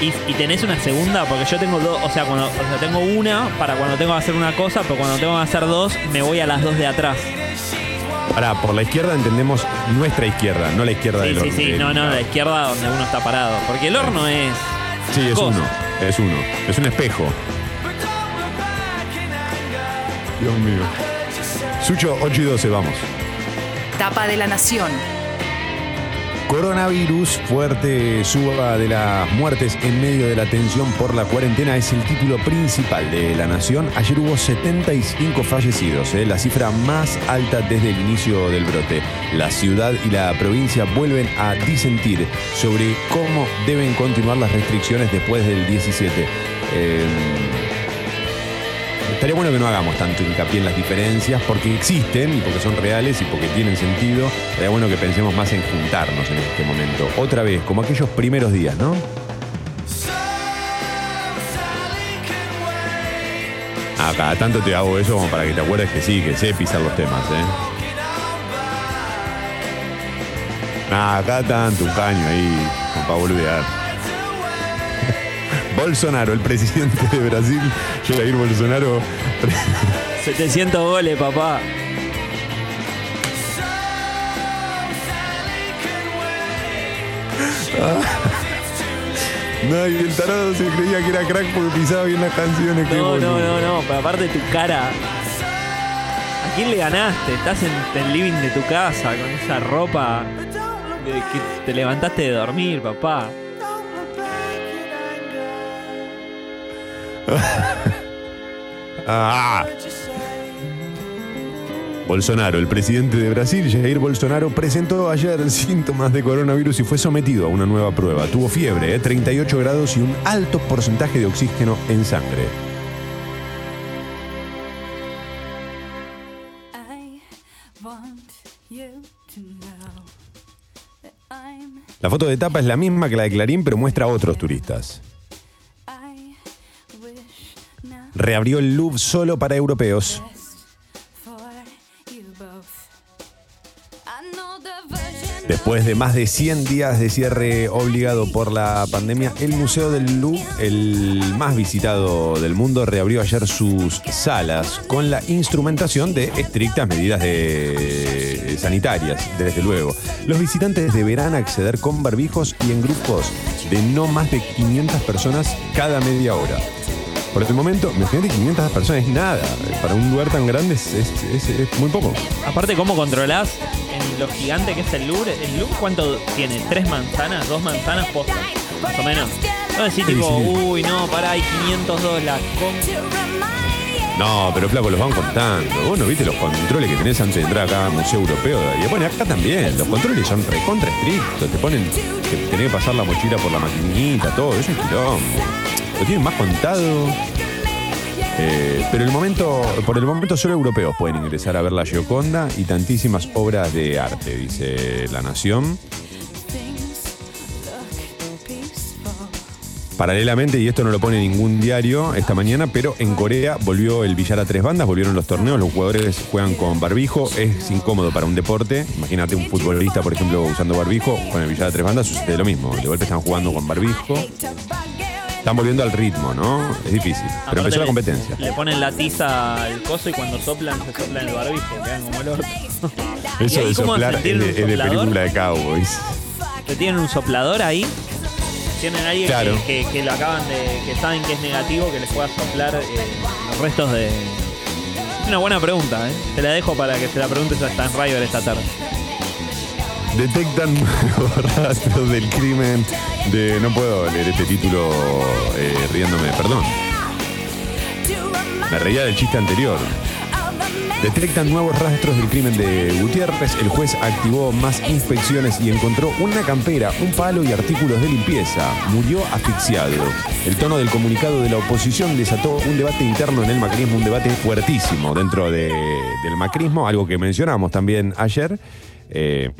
D: Y, y tenés una segunda, porque yo tengo dos, o sea, cuando, o sea, tengo una para cuando tengo que hacer una cosa, pero cuando tengo que hacer dos, me voy a las dos de atrás.
C: Pará, por la izquierda entendemos nuestra izquierda, no la izquierda
D: Sí,
C: del
D: sí,
C: horno.
D: sí,
C: del-
D: no, no, la izquierda donde uno está parado. Porque el horno es.
C: Sí, es
D: cosa.
C: uno. Es uno. Es un espejo. Dios mío. Sucho, 8 y 12, vamos.
A: Tapa de la Nación.
C: Coronavirus, fuerte suba de las muertes en medio de la tensión por la cuarentena es el título principal de La Nación. Ayer hubo 75 fallecidos, ¿eh? la cifra más alta desde el inicio del brote. La ciudad y la provincia vuelven a disentir sobre cómo deben continuar las restricciones después del 17. Eh, Estaría bueno que no hagamos tanto hincapié en las diferencias porque existen y porque son reales y porque tienen sentido. Estaría bueno que pensemos más en juntarnos en este momento. Otra vez, como aquellos primeros días, ¿no? Ah, cada tanto te hago eso como para que te acuerdes que sí, que sé pisar los temas, ¿eh? Ah, cada tanto un caño ahí, para boludear. Bolsonaro, el presidente de Brasil, Jair Bolsonaro,
D: 700 goles, papá.
C: No, y el tarado se creía que era crack porque pisaba bien las canciones.
D: No, no,
C: boludo.
D: no, no, pero aparte tu cara. ¿A quién le ganaste? Estás en el living de tu casa con esa ropa de que te levantaste de dormir, papá.
C: Ah. Bolsonaro, el presidente de Brasil, Jair Bolsonaro, presentó ayer síntomas de coronavirus y fue sometido a una nueva prueba. Tuvo fiebre, ¿eh? 38 grados y un alto porcentaje de oxígeno en sangre. La foto de tapa es la misma que la de Clarín, pero muestra a otros turistas. Reabrió el Louvre solo para europeos. Después de más de 100 días de cierre obligado por la pandemia, el Museo del Louvre, el más visitado del mundo, reabrió ayer sus salas con la instrumentación de estrictas medidas de- sanitarias, desde luego. Los visitantes deberán acceder con barbijos y en grupos de no más de 500 personas cada media hora. Por el momento, imagínate 500 personas es nada. Para un lugar tan grande es, es- es- es muy poco.
D: Aparte, ¿cómo controlás en lo gigante que es el Louvre? ¿El Louvre cuánto tiene? ¿Tres manzanas? ¿Dos manzanas posta? Más o menos. No decís
C: Sí,
D: tipo,
C: sí.
D: uy, no, pará, hay 500 dólares.
C: No, pero flaco, los van contando. Vos no viste los controles que tenés antes de entrar acá Museo Europeo. Y bueno, acá también. Los controles son recontra estrictos. Te ponen que tenés que pasar la mochila por la maquinita, todo. Es un quilombo. Tienen más contado. Eh, pero el momento, por el momento solo europeos pueden ingresar a ver la Gioconda y tantísimas obras de arte, dice La Nación. Paralelamente, y esto no lo pone ningún diario esta mañana, pero en Corea volvió el billar a tres bandas, volvieron los torneos, los jugadores juegan con barbijo, es incómodo para un deporte. Imagínate un futbolista, por ejemplo, usando barbijo, con el billar a tres bandas sucede lo mismo. De golpe están jugando con barbijo. Están volviendo al ritmo, ¿no? Es difícil. Pero
D: Aparte
C: empezó la competencia.
D: Le ponen la tiza al coso y cuando soplan, se soplan el barbijo, quedan como el orto. ¿Y
C: Eso de soplar es de, es película de cowboys.
D: ¿Que tienen un soplador ahí? Tienen alguien
C: Claro.
D: que, que- que lo acaban de. que saben que es negativo, que les pueda soplar eh, los restos de. Es una buena pregunta, ¿eh? Te la dejo para que se la preguntes a Stan River esta tarde.
C: Detectan rastros del crimen de... No puedo leer este título eh, riéndome, perdón. Me reía del chiste anterior. Detectan nuevos rastros del crimen de Gutiérrez. El juez activó más inspecciones y encontró una campera, un palo y artículos de limpieza. Murió asfixiado. El tono del comunicado de la oposición desató un debate interno en el macrismo, un debate fuertísimo dentro de- del macrismo, algo que mencionamos también ayer. Eh,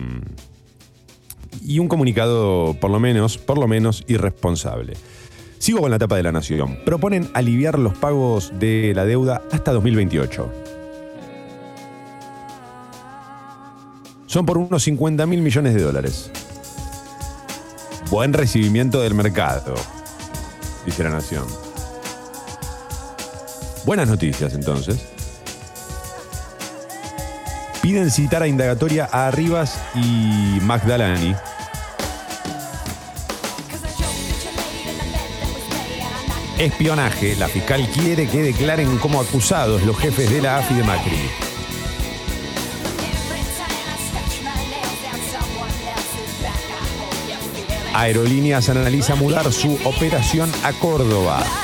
C: y un comunicado, por lo menos, por lo menos, irresponsable. Sigo con la tapa de la Nación. Proponen aliviar los pagos de la deuda hasta 2028. Son por unos 50 mil millones de dólares. Buen recibimiento del mercado, dice la Nación. Buenas noticias entonces. Piden citar a indagatoria a Arribas y Magdalani. Espionaje. La fiscal quiere que declaren como acusados los jefes de la AFI de Macri. Aerolíneas analiza mudar su operación a Córdoba.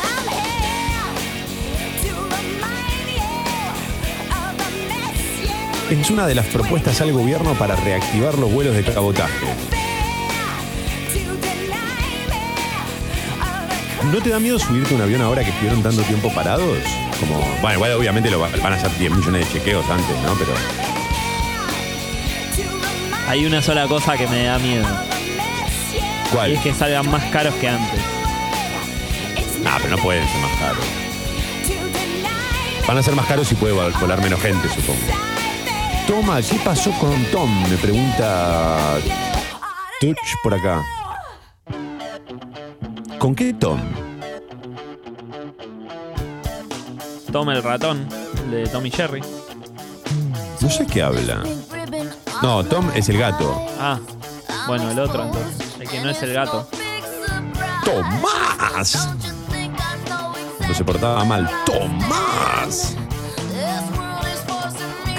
C: Es una de las propuestas al gobierno para reactivar los vuelos de cabotaje. ¿No te da miedo subirte a un avión ahora que estuvieron tanto tiempo parados? Como, bueno, igual obviamente lo va- van a hacer 10 millones de chequeos antes, ¿no? Pero
D: Hay una sola cosa que me da miedo. Y
C: ¿cuál?
D: es que salgan más caros que antes.
C: Ah, pero no pueden ser más caros. Van a ser más caros si puede vol- volar menos gente, supongo. Toma, ¿qué pasó con Tom? Me pregunta Touch por acá. ¿Con qué Tom?
D: Toma el ratón de Tommy Jerry.
C: No sé qué habla. No, Tom es el gato.
D: Ah, bueno, el otro entonces. El que no es el gato.
C: ¡Tomás! Cuando se portaba mal. ¡Tomás!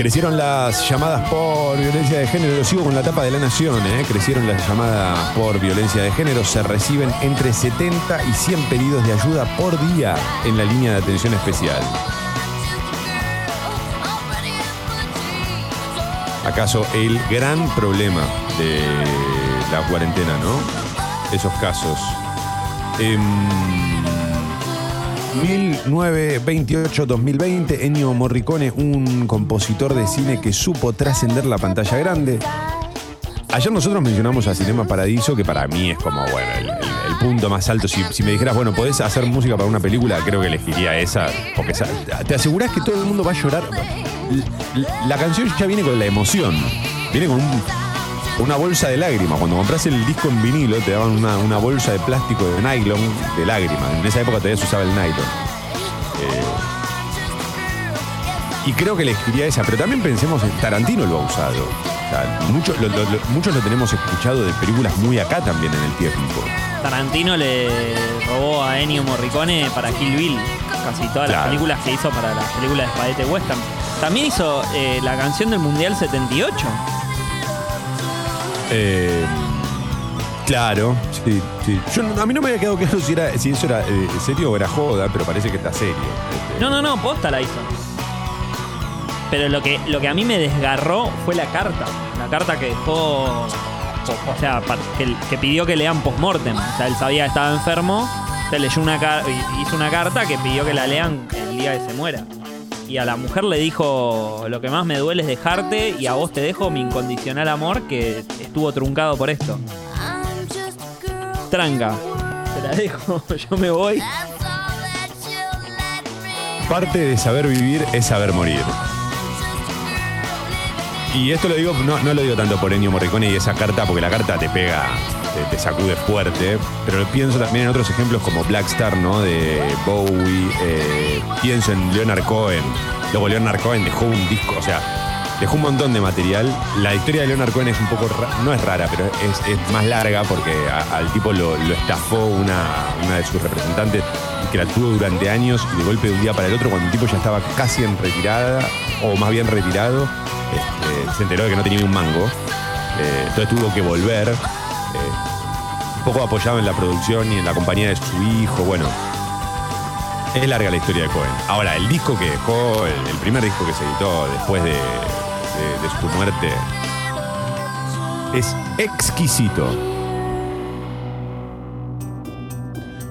C: Crecieron las llamadas por violencia de género. Sigo con la tapa de la nación, ¿eh? Crecieron las llamadas por violencia de género. Se reciben entre 70 y 100 pedidos de ayuda por día en la línea de atención especial. ¿Acaso el gran problema de la cuarentena, no? Esos casos. Em, 1928-2020, Ennio Morricone, un compositor de cine que supo trascender la pantalla grande. Ayer nosotros mencionamos a Cinema Paradiso, que para mí es como, bueno, el, punto más alto. Si, me dijeras, bueno, podés hacer música para una película, creo que elegiría esa, porque te asegurás que todo el mundo va a llorar. L- La canción ya viene con la emoción, viene con un- una bolsa de lágrimas. Cuando compras el disco en vinilo, te daban una, una bolsa de plástico de nylon de lágrimas. En esa época todavía se usaba el nylon. Eh, y creo que elegiría esa, pero también pensemos en Tarantino lo ha usado. O sea, muchos lo, lo- lo- muchos lo tenemos escuchado de películas muy acá también en el tiempo.
D: Tarantino le robó a Ennio Morricone para Kill Bill. Casi todas las películas que hizo para las películas de Spaghetti Western. También hizo eh, la canción del Mundial 78.
C: Eh, claro, sí, sí. Yo, a mí no me había quedado claro si, era, si eso era eh, serio o era joda, pero parece que está serio. Este,
D: No, no, no, posta la hizo. Pero lo que, lo que a mí me desgarró fue la carta. La carta que dejó. O, o sea, que, pidió que lean postmortem. O sea, él sabía que estaba enfermo. Se leyó una hizo una carta que pidió que la lean el día que se muera. Y a la mujer le dijo: Lo que más me duele es dejarte, y a vos te dejo mi incondicional amor que estuvo truncado por esto. Tranca. Te la dejo, yo me voy.
C: Parte de saber vivir es saber morir. Y esto lo digo, no, no lo digo tanto por Ennio Morricone y esa carta, porque la carta te pega, te, te sacude fuerte, pero pienso también en otros ejemplos como Black Star, ¿no? De Bowie, eh, pienso en Leonard Cohen. Luego Leonard Cohen dejó un disco, o sea, dejó un montón de material. La historia de Leonard Cohen es un poco, no es rara, pero es, más larga porque al tipo lo, estafó una, una de sus representantes que la tuvo durante años y de golpe de un día para el otro, cuando el tipo ya estaba casi en retirada, o más bien retirado, este, se enteró de que no tenía ni un mango. Eh, entonces tuvo que volver. Eh, un poco apoyado en la producción y en la compañía de su hijo. Bueno, Es larga la historia de Cohen. Ahora, el disco que dejó, el, primer disco que se editó después de, de- de su muerte, es exquisito.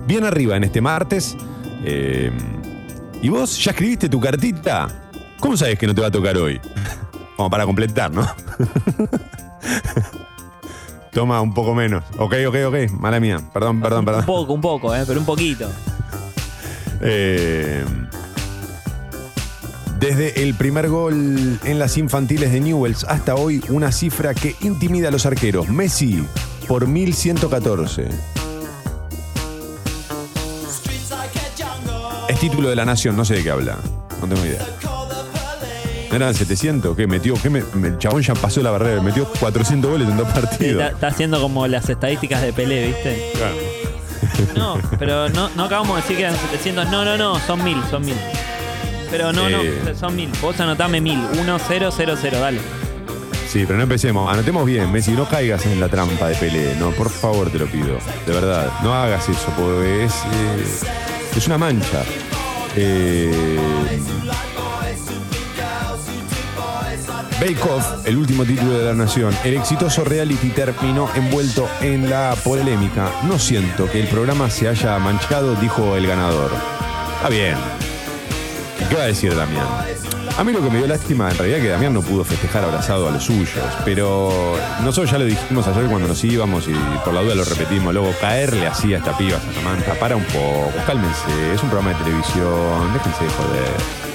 C: Bien arriba en este martes. eh, ¿Y vos ya escribiste tu cartita? ¿Cómo sabes que no te va a tocar hoy? Como para completar, ¿no? Toma un poco menos. Ok, ok, ok. Mala mía. Perdón, perdón,
D: Un
C: perdón.
D: poco, un poco, eh, pero un poquito.
C: Eh, desde el primer gol en las infantiles de Newells hasta hoy, una cifra que intimida a los arqueros. Messi por 1114. Es título de la nación, no sé de qué habla. No tengo idea. ¿No eran 700? ¿Qué metió? ¿Qué me- el chabón ya pasó la barrera, metió 400 goles en dos partidos.
D: está, está haciendo como las estadísticas de Pelé, ¿viste?
C: Claro.
D: No, pero no, no acabamos de decir que eran 700. No, no, no, son 1000, son 1000. Pero no,
C: Eh.
D: no, son 1000. Vos anotame 1000. 1, 0, 0, 0, dale.
C: Sí, pero no empecemos. Anotemos bien, Messi, no caigas en la trampa de Pelé. No, por favor, te lo pido. De verdad, no hagas eso, porque es, eh, es una mancha. Eh, Bake el último título de la nación. El exitoso reality terminó envuelto en la polémica. No siento que el programa se haya manchado, dijo el ganador. Está bien. ¿Qué va a decir Damián? A mí lo que me dio lástima en realidad es que Damián no pudo festejar abrazado a los suyos, pero nosotros ya lo dijimos ayer cuando nos íbamos y por la duda lo repetimos, luego caerle así a esta piba, a Samantha, para un poco, cálmense, es un programa de televisión, déjense de joder.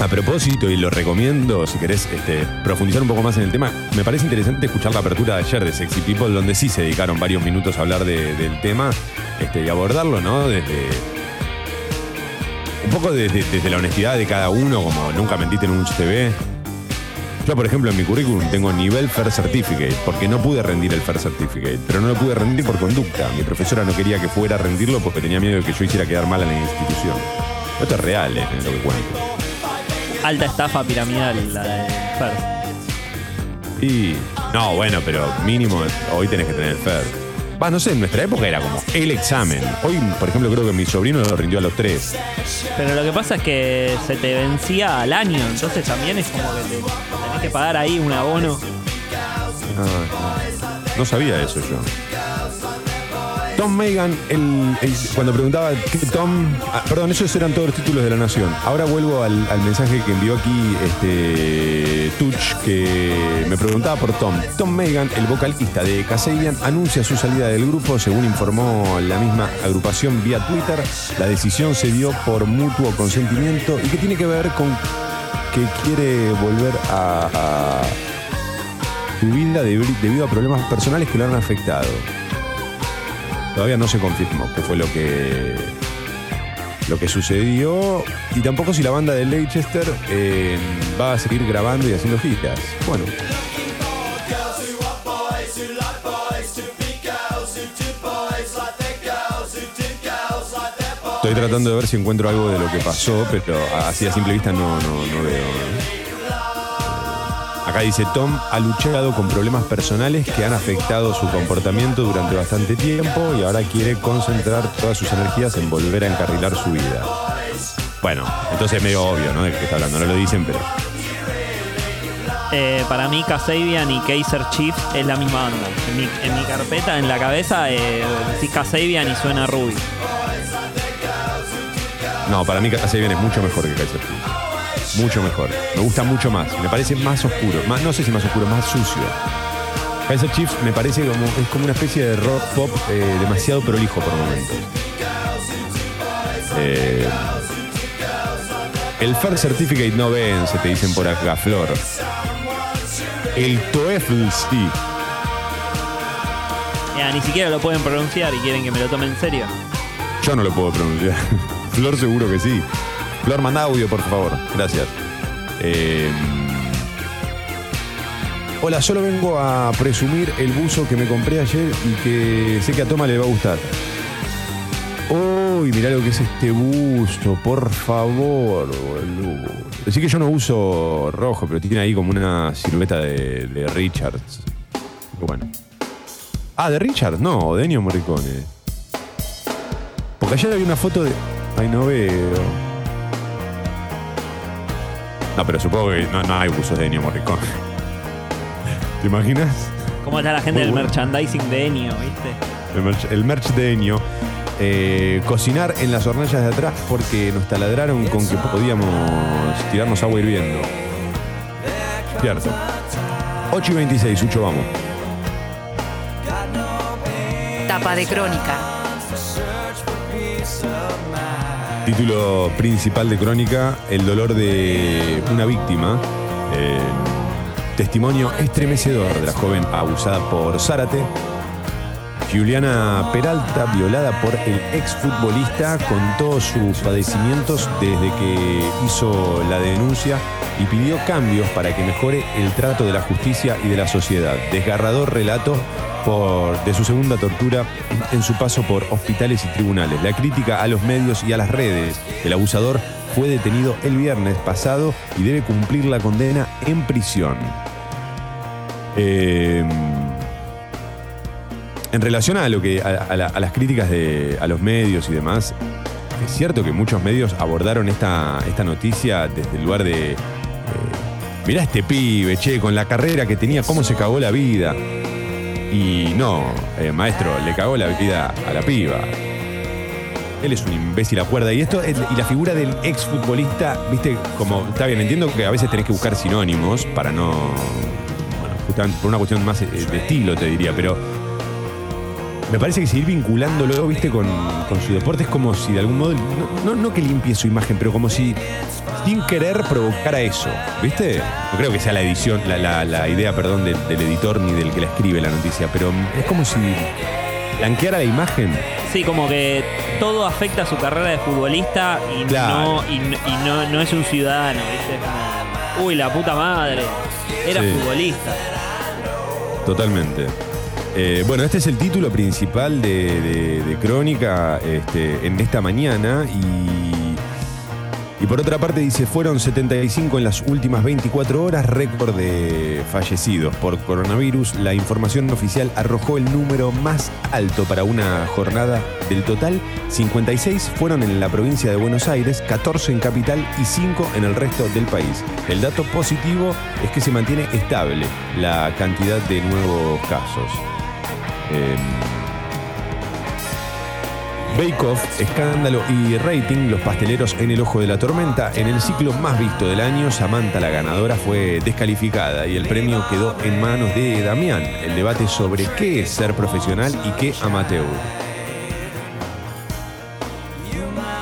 C: A propósito, y lo recomiendo si querés este, profundizar un poco más en el tema, me parece interesante escuchar la apertura de ayer de Sexy People, donde sí se dedicaron varios minutos a hablar de- del tema este, y abordarlo, ¿no? Desde, un poco desde, la honestidad de cada uno, como nunca mentiste en un CV. Yo, por ejemplo, en mi currículum tengo nivel Fair Certificate, porque no pude rendir el Fair Certificate, pero no lo pude rendir por conducta. Mi profesora no quería que fuera a rendirlo porque tenía miedo de que yo hiciera quedar mal a la institución. Esto es real, eh, lo que cuento.
D: Alta estafa piramidal la de Fer.
C: Y. No, bueno, pero mínimo hoy tenés que tener el. Va, no sé, en nuestra época era como el examen. Hoy, por ejemplo, creo que mi sobrino lo rindió a los tres.
D: Pero lo que pasa es que se te vencía al año, entonces también es como que te tenés que pagar ahí un abono.
C: Ah. No sabía eso yo. Tom Megan, cuando preguntaba qué Tom. ah, perdón, esos eran todos los títulos de la Nación. Ahora vuelvo al, mensaje que envió aquí este Tuch, que me preguntaba por Tom. Tom Megan, el vocalista de Kasabian, anuncia su salida del grupo, según informó la misma agrupación vía Twitter. La decisión se dio por mutuo consentimiento y que tiene que ver con que quiere volver a- a su vida debi- debido a problemas personales que lo han afectado. Todavía no se confirmó qué fue lo que lo que sucedió y tampoco si la banda de Leicester eh, va a seguir grabando y haciendo giras. Bueno, estoy tratando de ver si encuentro algo de lo que pasó, pero así a simple vista no, no, no veo. ¿eh? Acá dice Tom ha luchado con problemas personales que han afectado su comportamiento durante bastante tiempo y ahora quiere concentrar todas sus energías en volver a encarrilar su vida. Bueno, entonces es medio obvio, ¿no? De qué está hablando, no lo dicen, pero.
D: Eh, para mí, Kasabian y Kaiser Chief es la misma banda. En mi, en mi carpeta, en la cabeza, eh, decís Kasabian y suena Ruby.
C: No, para mí Kasabian es mucho mejor que Kaiser Chiefs. Mucho mejor. Me gusta mucho más. Me parece más oscuro. Más, no sé si más oscuro, más sucio. Kaiser Chiefs me parece como, es como una especie de rock pop eh, demasiado prolijo por momentos. Eh, el Fair Certificate no vence, te dicen por acá, Flor. El TOEFL sí.
D: Ya, ni siquiera lo pueden pronunciar y quieren que me lo tomen en serio.
C: Yo no lo puedo pronunciar. Flor seguro que sí. Flor, manda audio, por favor. Gracias. Eh, hola, solo vengo a presumir el buzo que me compré ayer y que sé que a Toma le va a gustar. Uy, mirá lo que es este buzo, por favor, boludo. Decí que yo no uso rojo, pero tiene ahí como una silueta de, de Richards. Bueno. Ah, de Richards, no, de Ennio Morricone. Porque ayer había una foto de. Ay, no veo. No, pero supongo que no, no hay buzos de Ennio Morricone. ¿Te imaginas?
D: ¿Cómo está la gente
C: Muy
D: del
C: bueno.
D: merchandising de Enio, viste?
C: El merch, el merch de Ennio. Eh, cocinar en las hornallas de atrás porque nos taladraron con que podíamos tirarnos agua hirviendo. Cierto. 8 y 26, Ucho, vamos.
A: Tapa de crónica.
C: Título principal de Crónica, el dolor de una víctima. Eh, testimonio estremecedor de la joven abusada por Zárate. Juliana Peralta, violada por el exfutbolista, contó sus padecimientos desde que hizo la denuncia y pidió cambios para que mejore el trato de la justicia y de la sociedad. Desgarrador relato por- de su segunda tortura en su paso por hospitales y tribunales. La crítica a los medios y a las redes. El abusador fue detenido el viernes pasado y debe cumplir la condena en prisión. Eh, en relación a lo que a las críticas de, a los medios y demás, es cierto que muchos medios abordaron esta, esta noticia desde el lugar de. eh, mirá este pibe, che, con la carrera que tenía, cómo se cagó la vida. Y no, eh, maestro, le cagó la vida a la piba. Él es un imbécil a cuerda. Y esto es- y la figura del exfutbolista, viste, como está bien, entiendo que a veces tenés que buscar sinónimos para no. Bueno, justamente por una cuestión más eh, de estilo, te diría, pero me parece que seguir vinculándolo, viste, con, con su deporte es como si de algún modo, no, no- no que limpie su imagen, pero como si sin querer provocara eso, viste. No creo que sea la edición, la, la- la idea, perdón, del, del editor ni del que la escribe la noticia, pero es como si blanqueara la imagen.
D: Sí, como que todo afecta a su carrera de futbolista y,
C: Claro.
D: no, y, no- y no, no es un ciudadano, ¿viste? Como, uy, la puta madre. Era
C: Sí.
D: futbolista.
C: Totalmente. Eh, bueno, este es el título principal de, de- Crónica este, en esta mañana y, y por otra parte dice, fueron 75 en las últimas 24 horas, récord de fallecidos por coronavirus. La información oficial arrojó el número más alto para una jornada del total. 56 fueron en la provincia de Buenos Aires, 14 en capital y 5 en el resto del país. El dato positivo es que se mantiene estable la cantidad de nuevos casos. Eh, Bake Off, escándalo y rating, los pasteleros en el ojo de la tormenta. En el ciclo más visto del año, Samantha, la ganadora, fue descalificada y el premio quedó en manos de Damián. El debate sobre qué es ser profesional y qué amateur.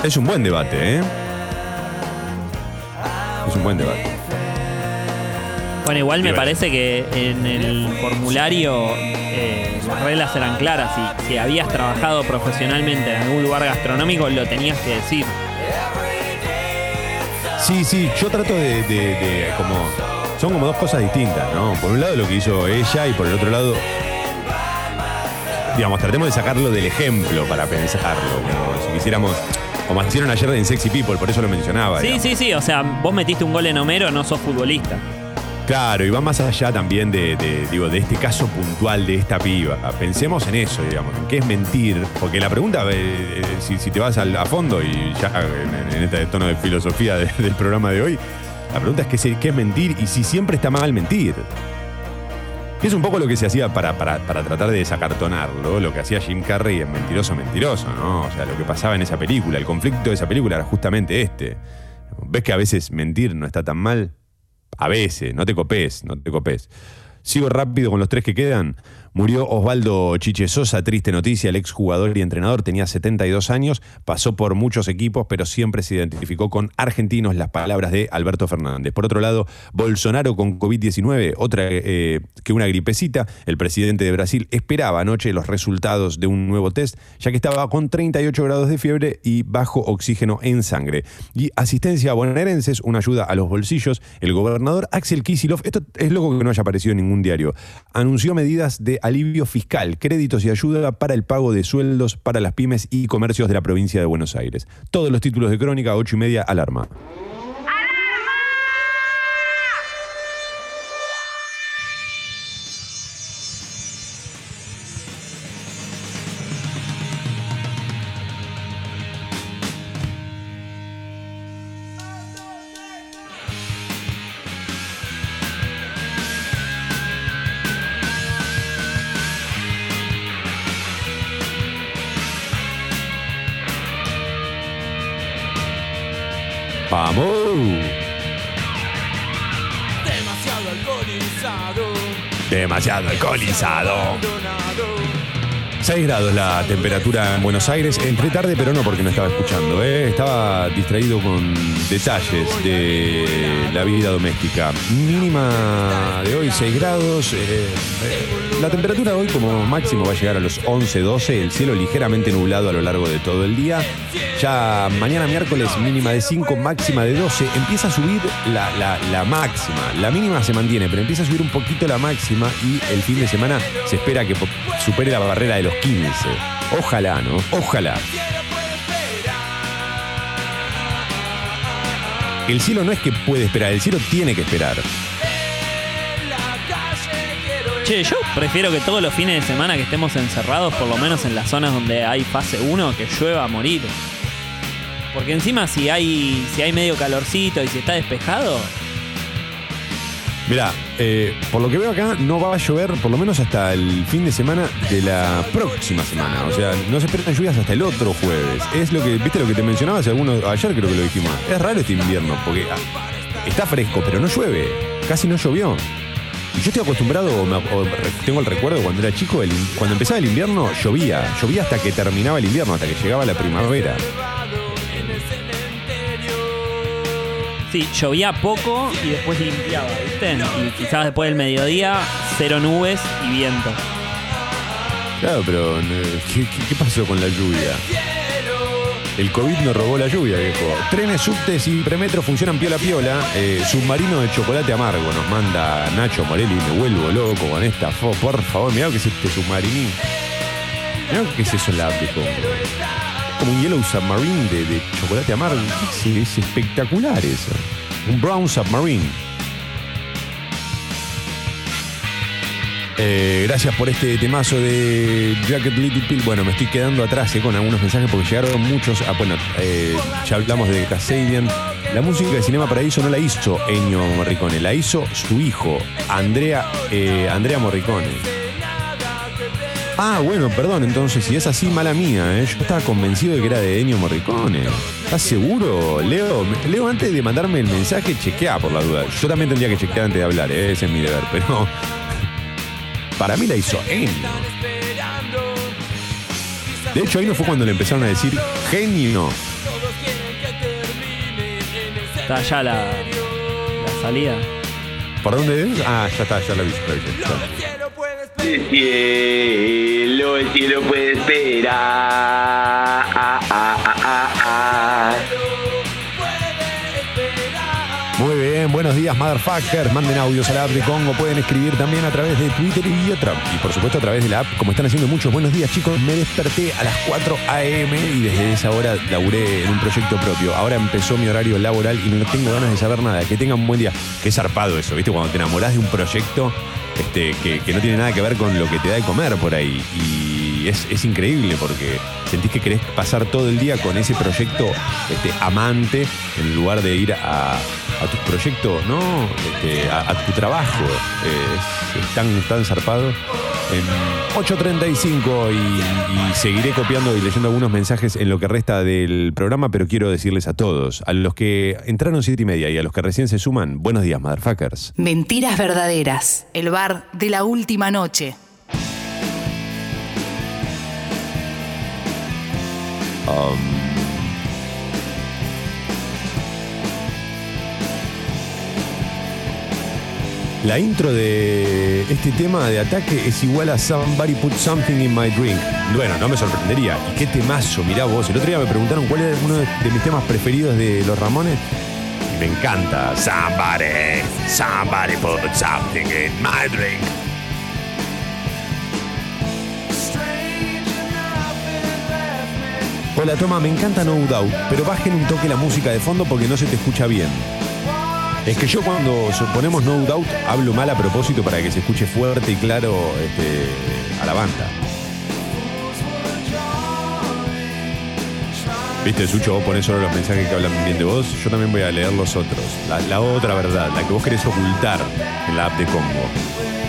C: Es un buen debate, ¿eh? Es un buen debate.
D: Bueno, igual me parece que en el formulario eh, las reglas eran claras. Si, si habías trabajado profesionalmente en algún lugar gastronómico, lo tenías que decir.
C: Sí, sí, yo trato de, de- de como. Son como dos cosas distintas, ¿no? Por un lado lo que hizo ella y por el otro lado. Digamos, tratemos de sacarlo del ejemplo para pensarlo. como si quisiéramos. Como hicieron ayer en Sexy People, por eso lo mencionaba.
D: Sí,
C: digamos.
D: sí, sí. O sea, vos metiste un gol en Homero, no sos futbolista.
C: Claro, y va más allá también de, digo, de este caso puntual de esta piba. Pensemos en eso, digamos, en qué es mentir. Porque la pregunta, eh, eh, si, te vas al- a fondo y ya en, en este tono de filosofía de- del programa de hoy, la pregunta es qué es mentir y si siempre está mal mentir. Que es un poco lo que se hacía para, para, para tratar de desacartonarlo, lo que hacía Jim Carrey en Mentiroso, Mentiroso, ¿no? O sea, lo que pasaba en esa película, el conflicto de esa película era justamente este. ¿Ves que a veces mentir no está tan mal? A veces, no te copes, no te copes. Sigo rápido con los tres que quedan. Murió Osvaldo Chiche Sosa, triste noticia, el exjugador y entrenador, tenía 72 años, pasó por muchos equipos, pero siempre se identificó con argentinos, las palabras de Alberto Fernández. Por otro lado, Bolsonaro con COVID-19, otra eh, que una gripecita, el presidente de Brasil esperaba anoche los resultados de un nuevo test, ya que estaba con 38 grados de fiebre y bajo oxígeno en sangre. Y asistencia a bonaerenses, una ayuda a los bolsillos, el gobernador Axel Kisilov, esto es loco que no haya aparecido en ningún diario, anunció medidas de alivio fiscal, créditos y ayuda para el pago de sueldos para las pymes y comercios de la provincia de Buenos Aires. Todos los títulos de crónica, 8 y media, alarma.
G: Alcoholizado.
C: 6 grados la temperatura en Buenos Aires, entre tarde, pero no porque no estaba escuchando, ¿eh? estaba distraído con detalles de la vida doméstica. Mínima de hoy 6 grados, eh, eh, la temperatura hoy como máximo va a llegar a los 11, 12, el cielo ligeramente nublado a lo largo de todo el día. Ya mañana miércoles mínima de 5, máxima de 12, empieza a subir la, la- la máxima, la mínima se mantiene, pero empieza a subir un poquito la máxima y el fin de semana se espera que supere la barrera de los 15. Ojalá, ¿no? Ojalá. El cielo no es que puede esperar, el cielo tiene que esperar.
D: Che, yo prefiero que todos los fines de semana que estemos encerrados, por lo menos en las zonas donde hay fase 1, que llueva a morir. Porque encima si hay, si hay medio calorcito y si está despejado,
C: Mirá, eh, por lo que veo acá, no va a llover por lo menos hasta el fin de semana de la próxima semana. O sea, no se esperan lluvias hasta el otro jueves. Es lo que, viste lo que te mencionaba hace algunos, ayer creo que lo dijimos. Es raro este invierno, porque está fresco, pero no llueve. Casi no llovió. Y yo estoy acostumbrado, o tengo el recuerdo cuando era chico, el cuando empezaba el invierno llovía. Llovía hasta que terminaba el invierno, hasta que llegaba la primavera.
D: sí, llovía poco y después limpiaba, ¿viste? Y quizás después del mediodía, cero nubes y viento.
C: Claro, pero eh, ¿qué, qué- qué pasó con la lluvia? El COVID nos robó la lluvia, viejo. Trenes, subtes y premetro funcionan piola piola. Eh, submarino de chocolate amargo nos manda Nacho Morelli. Me vuelvo loco con esta fo. Por favor, mirá lo que es este submarinín. Mirá lo que es eso en la. Como un Yellow Submarine de, chocolate amargo. Sí, es espectacular eso. Un Brown Submarine. Eh, gracias por este temazo de Jacket Little Pill. Bueno, me estoy quedando atrás eh, con algunos mensajes porque llegaron muchos. Ah, bueno, eh, ya hablamos de Kasabian. La música de Cinema Paraíso no la hizo Ennio Morricone, la hizo su hijo, Andrea, Andrea Morricone. Ah, bueno, perdón, entonces, si es así, mala mía. Yo estaba convencido de que era de Ennio Morricone. ¿Estás seguro, Leo? Leo, antes de mandarme el mensaje, chequea por la duda. Yo también tendría que chequear antes de hablar, ese es mi deber, pero para mí la hizo Ennio. De hecho, ahí no fue cuando le empezaron a decir genio.
D: Está allá la, la salida.
C: ¿Por dónde es? Ah, ya está, ya la vi. ya la vi, ya.
H: El cielo, el cielo puede esperar. Ah, ah, ah,
C: buenos días, motherfuckers. Manden audios a la app de Congo. Pueden escribir también a través de Twitter y otra. Y por supuesto a través de la app, como están haciendo muchos. Buenos días, chicos. Me desperté a las 4 a.m. y desde esa hora laburé en un proyecto propio. Ahora empezó mi horario laboral y no tengo ganas de saber nada. Que tengan un buen día. Qué zarpado eso, ¿viste? Cuando te enamorás de un proyecto este, que, que no tiene nada que ver con lo que te da de comer por ahí. Y es, es increíble porque sentís que querés pasar todo el día con ese proyecto este, amante en lugar de ir a, a tus proyectos, ¿no? Este, a, a tu trabajo. Eh, es, es tan, tan zarpado. En 8.35 y, y seguiré copiando y leyendo algunos mensajes en lo que resta del programa, pero quiero decirles a todos, a los que entraron siete y media y a los que recién se suman, buenos días, motherfuckers.
A: Mentiras verdaderas. El bar de la última noche.
C: La intro de este tema de ataque es igual a Somebody Put Something in My Drink. Bueno, no me sorprendería. ¿Y qué temazo? Mirá vos. El otro día me preguntaron cuál es uno de, mis temas preferidos de los Ramones. Me encanta. Somebody, somebody put something in my drink. Hola, toma, me encanta No Doubt, pero bajen un toque la música de fondo porque no se te escucha bien. Es que yo cuando ponemos No Doubt hablo mal a propósito para que se escuche fuerte y claro este, a la banda. Viste, Sucho, vos ponés solo los mensajes que hablan bien de vos. Yo también voy a leer los otros. La, otra verdad, la que vos querés ocultar en la app de Congo.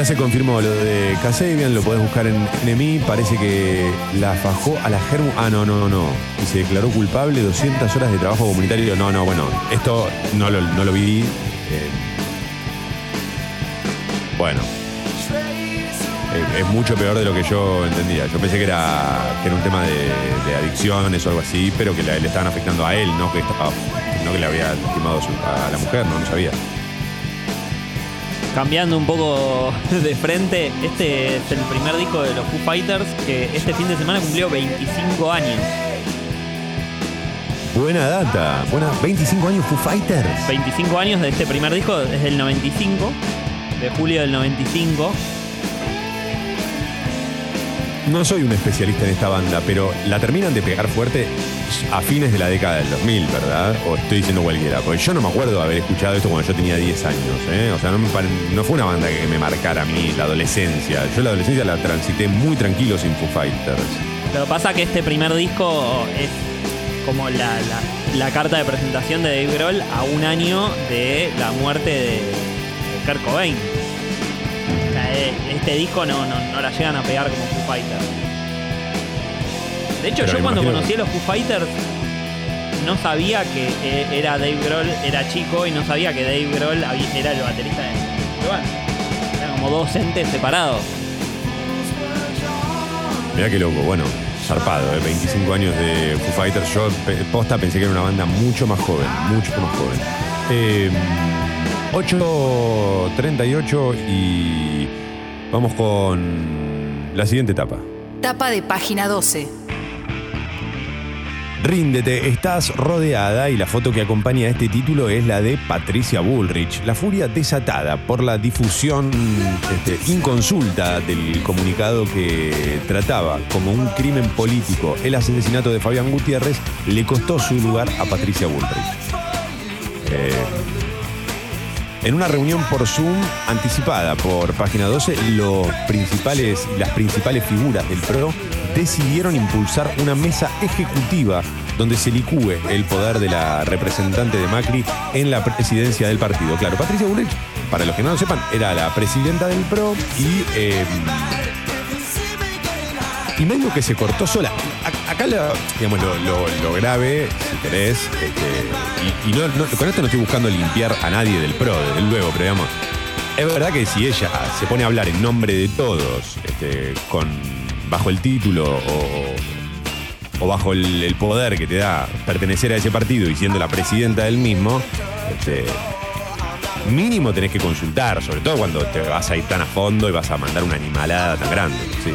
C: Ya se confirmó lo de Kasabian, lo podés buscar en NMI. Parece que la fajó a la Germu. Ah, no, no, no. Y se declaró culpable 200 horas de trabajo comunitario. No, no, bueno, esto no lo, no lo vi. Eh, bueno. Es mucho peor de lo que yo entendía. Yo pensé que era, que era un tema de, de adicciones o algo así, pero que le, estaban afectando a él, no que, no que le había lastimado a la mujer, no, no sabía.
D: Cambiando un poco de frente, este es el primer disco de los Foo Fighters que este fin de semana cumplió 25 años.
C: Buena data. Buena, 25 años Foo Fighters.
D: 25 años de este primer disco, desde el 95, de julio del 95.
C: No soy un especialista en esta banda, pero la terminan de pegar fuerte a fines de la década del 2000, ¿verdad? O estoy diciendo cualquiera. Porque yo no me acuerdo haber escuchado esto cuando yo tenía 10 años, ¿eh? O sea, no, fue una banda que me marcara a mí la adolescencia. Yo la adolescencia la transité muy tranquilo sin Foo Fighters.
D: Lo que pasa que este primer disco es como la, la- carta de presentación de Dave Grohl a un año de la muerte de Kurt Cobain. Eh, este disco no, no, no la llegan a pegar como Foo Fighters. De hecho,
C: Pero
D: yo cuando conocí a los Foo Fighters no sabía que eh, era Dave Grohl, era chico y no sabía que Dave Grohl era el baterista de banda. Eran como dos entes separados.
C: Mirá qué loco, bueno, zarpado, ¿eh? 25 años de Foo Fighters. Yo posta pensé que era una banda mucho más joven, mucho más joven. Eh, 8.38 y vamos con la siguiente etapa.
A: Tapa de página 12.
C: Ríndete, estás rodeada y la foto que acompaña a este título es la de Patricia Bullrich, la furia desatada por la difusión este, inconsulta del comunicado que trataba como un crimen político el asesinato de Fabián Gutiérrez le costó su lugar a Patricia Bullrich. Eh, en una reunión por Zoom anticipada por Página 12, los principales, las principales figuras del PRO decidieron impulsar una mesa ejecutiva donde se licúe el poder de la representante de Macri en la presidencia del partido. Claro, Patricia Bullrich, para los que no lo sepan, era la presidenta del PRO y... eh, y medio que se cortó sola. Acá lo, digamos, lo, grave, si querés, este, y, con esto no estoy buscando limpiar a nadie del PRO, desde luego, pero digamos, es verdad que si ella se pone a hablar en nombre de todos, este, con, bajo el título o, o bajo el, el poder que te da pertenecer a ese partido y siendo la presidenta del mismo, este, mínimo tenés que consultar, sobre todo cuando te vas a ir tan a fondo y vas a mandar una animalada tan grande. Sí.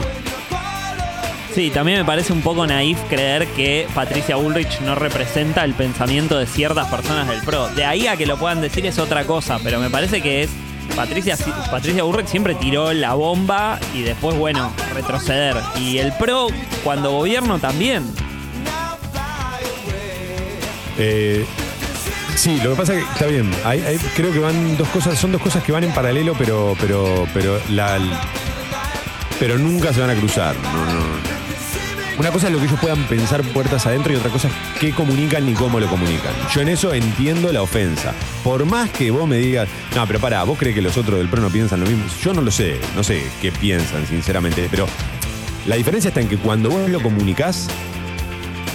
D: Sí, también me parece un poco naif creer que Patricia Bullrich no representa el pensamiento de ciertas personas del PRO. De ahí a que lo puedan decir es otra cosa, pero me parece que es. Patricia, Patricia siempre tiró la bomba y después, bueno, retroceder. Y el PRO, cuando gobierno, también.
C: Eh, sí, lo que pasa es que está bien. Hay- creo que van dos cosas, son dos cosas que van en paralelo, pero, pero, pero pero nunca se van a cruzar. No, no. Una cosa es lo que ellos puedan pensar puertas adentro y otra cosa es qué comunican y cómo lo comunican. Yo en eso entiendo la ofensa. Por más que vos me digas, no, pero pará, vos crees que los otros del PRO no piensan lo mismo. Yo no lo sé, no sé qué piensan, sinceramente, pero la diferencia está en que cuando vos lo comunicás,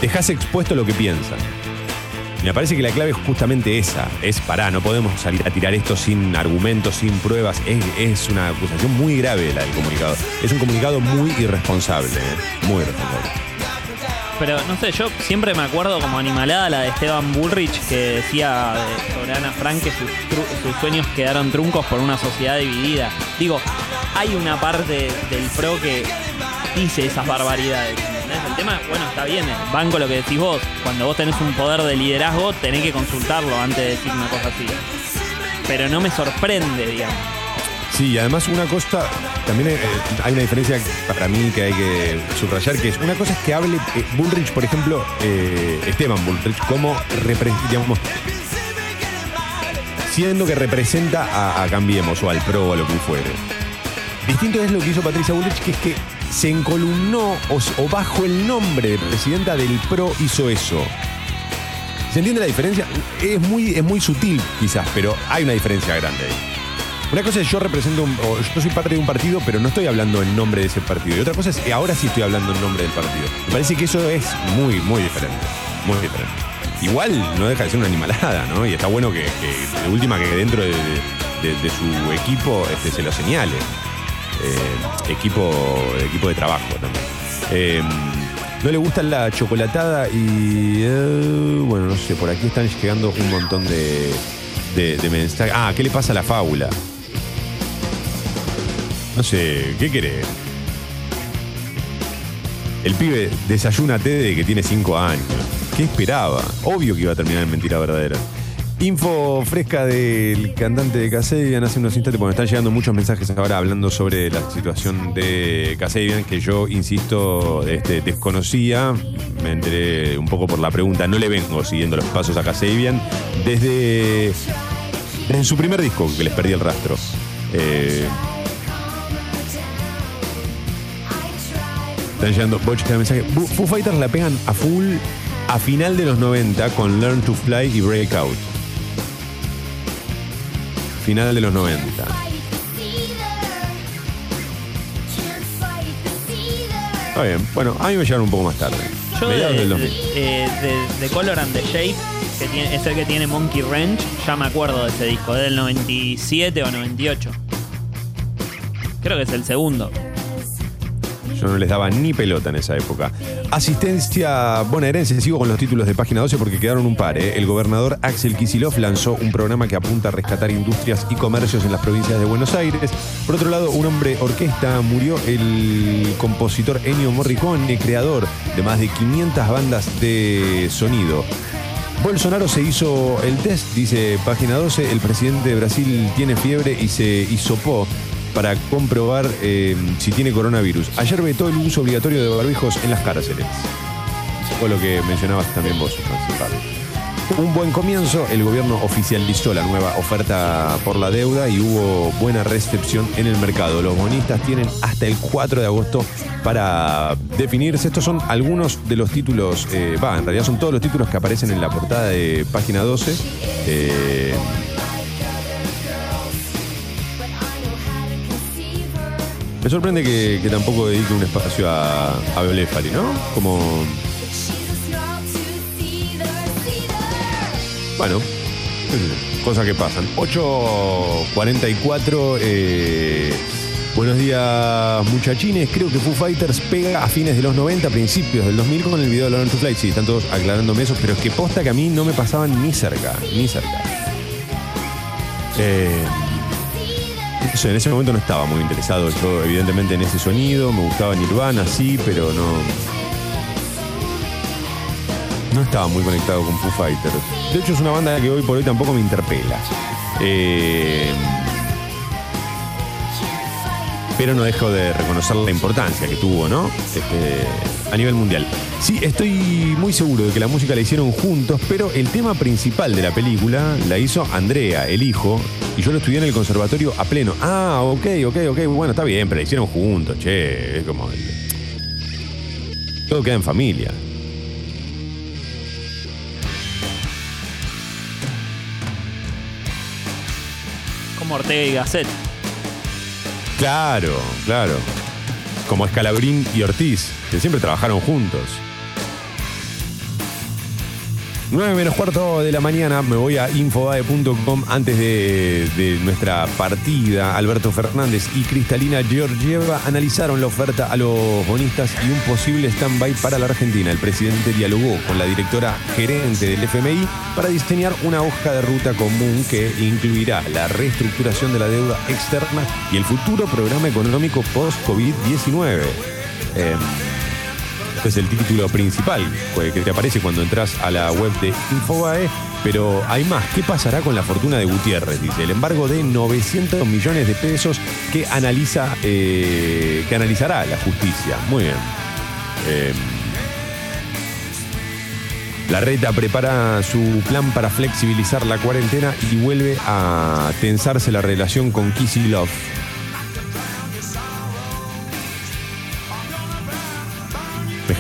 C: dejás expuesto lo que piensan. Me parece que la clave es justamente esa. Es pará, no podemos salir a tirar esto sin argumentos, sin pruebas. Es, es una acusación muy grave la del comunicado. Es un comunicado muy irresponsable, ¿eh? muy irresponsable.
D: Pero no sé, yo siempre me acuerdo como animalada la de Esteban Bullrich que decía de- sobre Ana Frank que sus, sus sueños quedaron truncos por una sociedad dividida. Digo, hay una parte del PRO que dice esas barbaridades. El tema, bueno, está bien, eh, banco lo que decís vos. Cuando vos tenés un poder de liderazgo, tenés que consultarlo antes de decir una cosa así. Pero no me sorprende, digamos.
C: Sí, además una cosa, también eh, hay una diferencia para mí que hay que subrayar, que es una cosa es que hable eh, Bullrich, por ejemplo, eh, Esteban Bullrich, como digamos, siendo que representa a, a Cambiemos o al PRO o a lo que fuere. Distinto es lo que hizo Patricia Bullrich, que es que se encolumnó o, bajo el nombre de presidenta del PRO hizo eso. ¿Se entiende la diferencia? Es muy, es muy sutil quizás, pero hay una diferencia grande ahí. Una cosa es yo represento, un- o yo soy parte de un partido, pero no estoy hablando en nombre de ese partido. Y otra cosa es que ahora sí estoy hablando en nombre del partido. Me parece que eso es muy, muy diferente. Muy diferente. Igual no deja de ser una animalada, ¿no? Y está bueno que, que de última que dentro de, de- de su equipo este, se lo señale. Eh, equipo, equipo de trabajo también. Eh, no le gusta la chocolatada y. eh, bueno, no sé, por aquí están llegando un montón de, de, mensajes. Ah, ¿qué le pasa a la fábula? No sé, ¿qué querés? El pibe desayuna té de que tiene 5 años. ¿Qué esperaba? Obvio que iba a terminar en mentira verdadera. Info fresca del cantante de Casabian hace unos instantes, porque están llegando muchos mensajes ahora hablando sobre la situación de Casabian, que yo, insisto, este, desconocía. Me enteré un poco por la pregunta. No le vengo siguiendo los pasos a Casabian desde, desde su primer disco, que les perdí el rastro. Eh, Están llegando boches de mensajes. Foo Fighters la pegan a full a final de los 90 con Learn to Fly y Breakout. Final de los 90. Está bien. Bueno, a mí me llegaron un poco más tarde.
D: Yo de,
C: Mediados del
D: de,
C: 2000.
D: eh, de- de Color and the Shape, que tiene- es el que tiene Monkey Ranch, ya me acuerdo de ese disco, del 97 o 98. Creo que es el segundo.
C: Yo no les daba ni pelota en esa época. Asistencia bonaerense, sigo con los títulos de página 12 porque quedaron un par. ¿eh? El gobernador Axel Kisilov lanzó un programa que apunta a rescatar industrias y comercios en las provincias de Buenos Aires. Por otro lado, un hombre orquesta murió el compositor Ennio Morricone, creador de más de 500 bandas de sonido. Bolsonaro se hizo el test, dice página 12. El presidente de Brasil tiene fiebre y se hisopó para comprobar eh, si tiene coronavirus. Ayer vetó el uso obligatorio de barbijos en las cárceles. Fue lo que mencionabas también vos. Un buen comienzo, el gobierno oficializó la nueva oferta por la deuda y hubo buena recepción en el mercado. Los bonistas tienen hasta el 4 de agosto para definirse. Estos son algunos de los títulos, eh, va, en realidad son todos los títulos que aparecen en la portada de página 12. Eh, me sorprende que, que tampoco dedique un espacio a, a ¿no? Como Bueno, cosas que pasan. 8.44. eh, buenos días, muchachines. Creo que Foo Fighters pega a fines de los 90, principios del 2000 con el video de Learn to Fly. Sí, están todos aclarándome eso, pero es que posta que a mí no me pasaban ni cerca, ni cerca. Eh, en ese momento no estaba muy interesado yo, evidentemente, en ese sonido. Me gustaba Nirvana, sí, pero no. No estaba muy conectado con Foo Fighters. De hecho, es una banda que hoy por hoy tampoco me interpela. Eh, pero no dejo de reconocer la importancia que tuvo, ¿no? Este, a nivel mundial. Sí, estoy muy seguro de que la música la hicieron juntos, pero el tema principal de la película la hizo Andrea, el hijo, y yo lo estudié en el conservatorio a pleno. Ah, ok, ok, ok, bueno, está bien, pero la hicieron juntos, che, es como... Todo queda en familia.
D: Como Ortega y Gasset.
C: Claro, claro. Como Escalabrín y Ortiz, que siempre trabajaron juntos. 9 menos cuarto de la mañana, me voy a infobae.com antes de, de nuestra partida. Alberto Fernández y Cristalina Georgieva analizaron la oferta a los bonistas y un posible stand-by para la Argentina. El presidente dialogó con la directora gerente del FMI para diseñar una hoja de ruta común que incluirá la reestructuración de la deuda externa y el futuro programa económico post-COVID-19. Eh, este es el título principal pues, que te aparece cuando entras a la web de Infobae. Pero hay más. ¿Qué pasará con la fortuna de Gutiérrez? Dice el embargo de 900 millones de pesos que analiza eh, que analizará la justicia. Muy bien. Eh, la reta prepara su plan para flexibilizar la cuarentena y vuelve a tensarse la relación con Kicillof. Me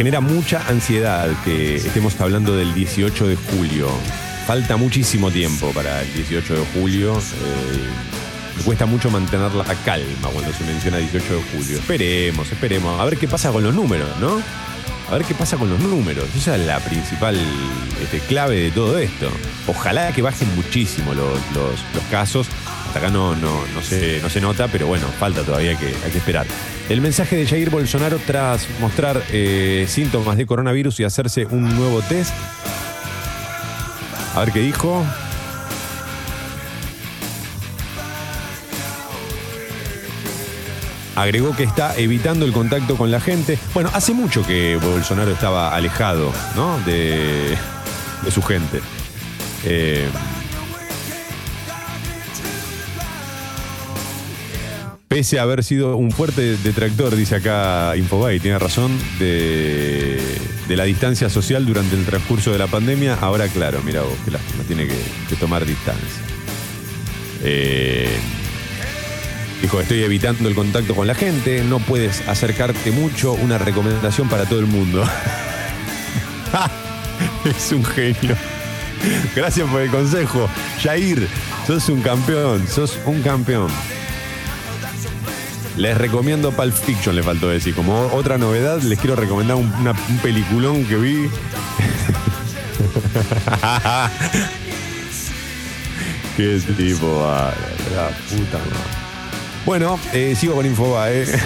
C: genera mucha ansiedad que estemos hablando del 18 de julio. Falta muchísimo tiempo para el 18 de julio. eh, cuesta mucho mantener la calma cuando se menciona 18 de julio. Esperemos, esperemos. A ver qué pasa con los números, ¿no? A ver qué pasa con los números. Esa es la principal este, clave de todo esto. Ojalá que bajen muchísimo los, casos. Hasta acá no, no, no, se, no se nota, pero bueno, falta todavía que, hay que esperar. El mensaje de Jair Bolsonaro tras mostrar eh, síntomas de coronavirus y hacerse un nuevo test. A ver qué dijo. Agregó que está evitando el contacto con la gente. Bueno, hace mucho que Bolsonaro estaba alejado, ¿no? De, su gente. Eh, pese a haber sido un fuerte detractor, dice acá Infobay, tiene razón, de, de la distancia social durante el transcurso de la pandemia, ahora claro, mira vos, qué lástima, tiene que, que tomar distancia. Eh, Dijo, estoy evitando el contacto con la gente, no puedes acercarte mucho, una recomendación para todo el mundo. es un genio. Gracias por el consejo. Jair, sos un campeón, sos un campeón. Les recomiendo Pulp Fiction, le faltó decir. Como otra novedad, les quiero recomendar un, peliculón que vi. Qué tipo, vale, la puta madre. Bueno, eh, sigo con Infobae. Eso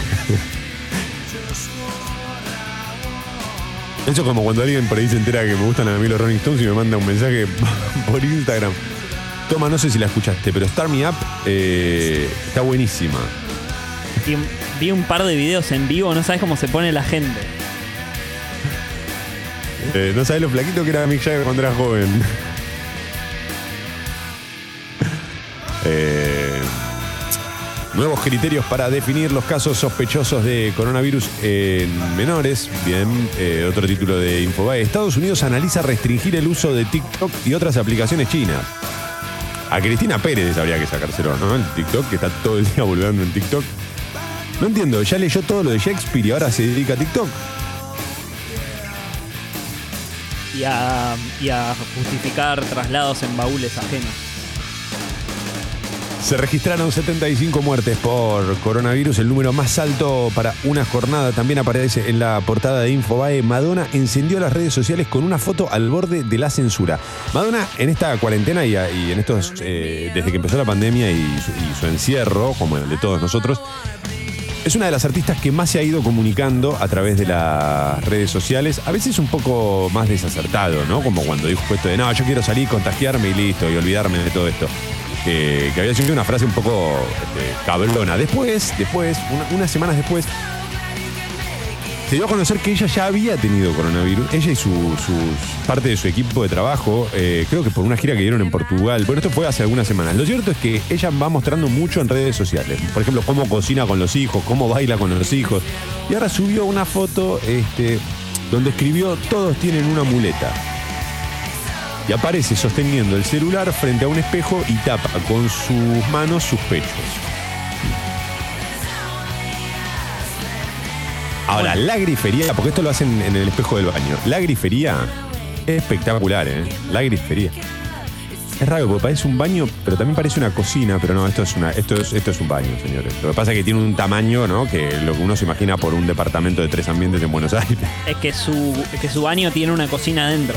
C: es como cuando alguien por ahí se entera que me gustan a mí los Rolling Stones y me manda un mensaje por Instagram. Toma, no sé si la escuchaste, pero Start Me Up eh, está buenísima.
D: Y vi un par de videos en vivo, no sabes cómo se pone la gente.
C: Eh, no sabes lo flaquito que era Mick Jagger cuando era joven. Eh, nuevos criterios para definir los casos sospechosos de coronavirus en menores. Bien, eh, otro título de Infobae. Estados Unidos analiza restringir el uso de TikTok y otras aplicaciones chinas. A Cristina Pérez habría que sacárselo, ¿no? El TikTok, que está todo el día volviendo en TikTok. No entiendo, ya leyó todo lo de Shakespeare y ahora se dedica a TikTok.
D: Y a, y a justificar traslados en baúles ajenos.
C: Se registraron 75 muertes por coronavirus, el número más alto para una jornada. También aparece en la portada de Infobae. Madonna encendió las redes sociales con una foto al borde de la censura. Madonna en esta cuarentena y, y en estos, eh, desde que empezó la pandemia y y su encierro, como el de todos nosotros, es una de las artistas que más se ha ido comunicando a través de las redes sociales, a veces un poco más desacertado, ¿no? Como cuando dijo esto de, no, yo quiero salir, contagiarme y listo, y olvidarme de todo esto. Que, había sido una frase un poco este, cabrona. Después, después, una- unas semanas después, se dio a conocer que ella ya había tenido coronavirus. Ella y su, sus- parte de su equipo de trabajo, eh, creo que por una gira que dieron en Portugal. Bueno, esto fue hace algunas semanas. Lo cierto es que ella va mostrando mucho en redes sociales. Por ejemplo, cómo cocina con los hijos, cómo baila con los hijos. Y ahora subió una foto este, donde escribió: Todos tienen una muleta. Y aparece sosteniendo el celular frente a un espejo y tapa con sus manos sus pechos. Ahora, la grifería, porque esto lo hacen en el espejo del baño. La grifería es espectacular, ¿eh? La grifería. Es raro, porque parece un baño, pero también parece una cocina, pero no, esto es, una, esto es, esto es un baño, señores. Lo que pasa es que tiene un tamaño, ¿no? Que lo que uno se imagina por un departamento de tres ambientes en Buenos Aires.
D: Es que su, es que su baño tiene una cocina adentro.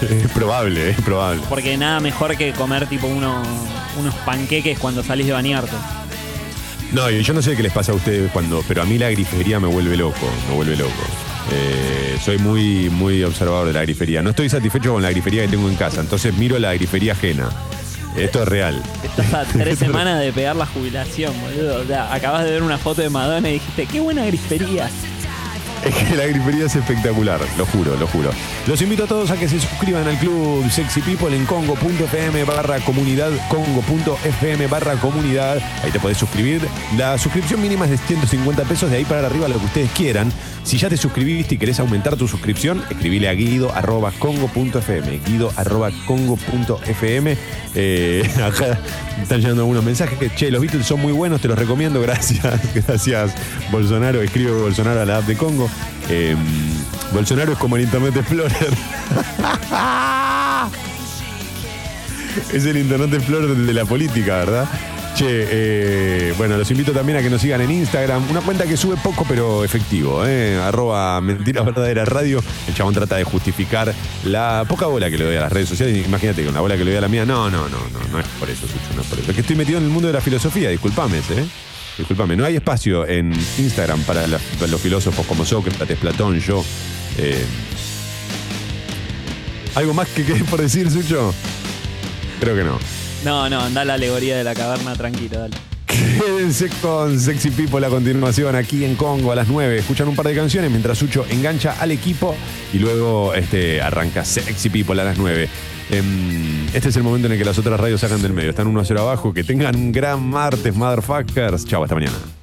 C: Es probable, es probable.
D: Porque nada mejor que comer tipo uno- unos panqueques cuando salís de bañarte.
C: No, yo no sé qué les pasa a ustedes cuando, pero a mí la grifería me vuelve loco, me vuelve loco. Eh, soy muy, muy observador de la grifería. No estoy satisfecho con la grifería que tengo en casa, entonces miro la grifería ajena. Esto es real.
D: Estás a tres semanas de pegar la jubilación, boludo. O sea, acabas de ver una foto de Madonna y dijiste, qué buena grifería.
C: Es que la grifería es espectacular, lo juro, lo juro. Los invito a todos a que se suscriban al club Sexy People en congo.fm barra comunidad, congo.fm barra comunidad. Ahí te podés suscribir. La suscripción mínima es de 150 pesos, de ahí para arriba lo que ustedes quieran. Si ya te suscribiste y querés aumentar tu suscripción, escribile a guido arroba congo.fm, guido arroba congo.fm. Eh, acá están llegando algunos mensajes que, che, los Beatles son muy buenos, te los recomiendo, gracias, gracias Bolsonaro, escribe Bolsonaro a la app de Congo. Eh, Bolsonaro es como el Internet Explorer. es el Internet Explorer de la política, ¿verdad? Che, eh, bueno, los invito también a que nos sigan en Instagram. Una cuenta que sube poco pero efectivo, ¿eh? Arroba Mentira Verdadera Radio. El chabón trata de justificar la poca bola que le doy a las redes sociales. Imagínate que una bola que le doy a la mía. No, no, no, no, no es por eso, Sucho, no es por eso. Es que estoy metido en el mundo de la filosofía, disculpame, ¿eh? Disculpame, no hay espacio en Instagram para, los filósofos como Sócrates, Platón, yo. Eh, ¿Algo más que quede por decir, Sucho? Creo que no.
D: No, no, anda la alegoría de la caverna tranquilo, dale.
C: Quédense con Sexy People a continuación aquí en Congo a las 9. Escuchan un par de canciones mientras Sucho engancha al equipo y luego este, arranca Sexy People a las 9. Em, este es el momento en el que las otras radios sacan del medio. Están 1 a 0 abajo. Que tengan un gran martes, motherfuckers. Chau, hasta mañana.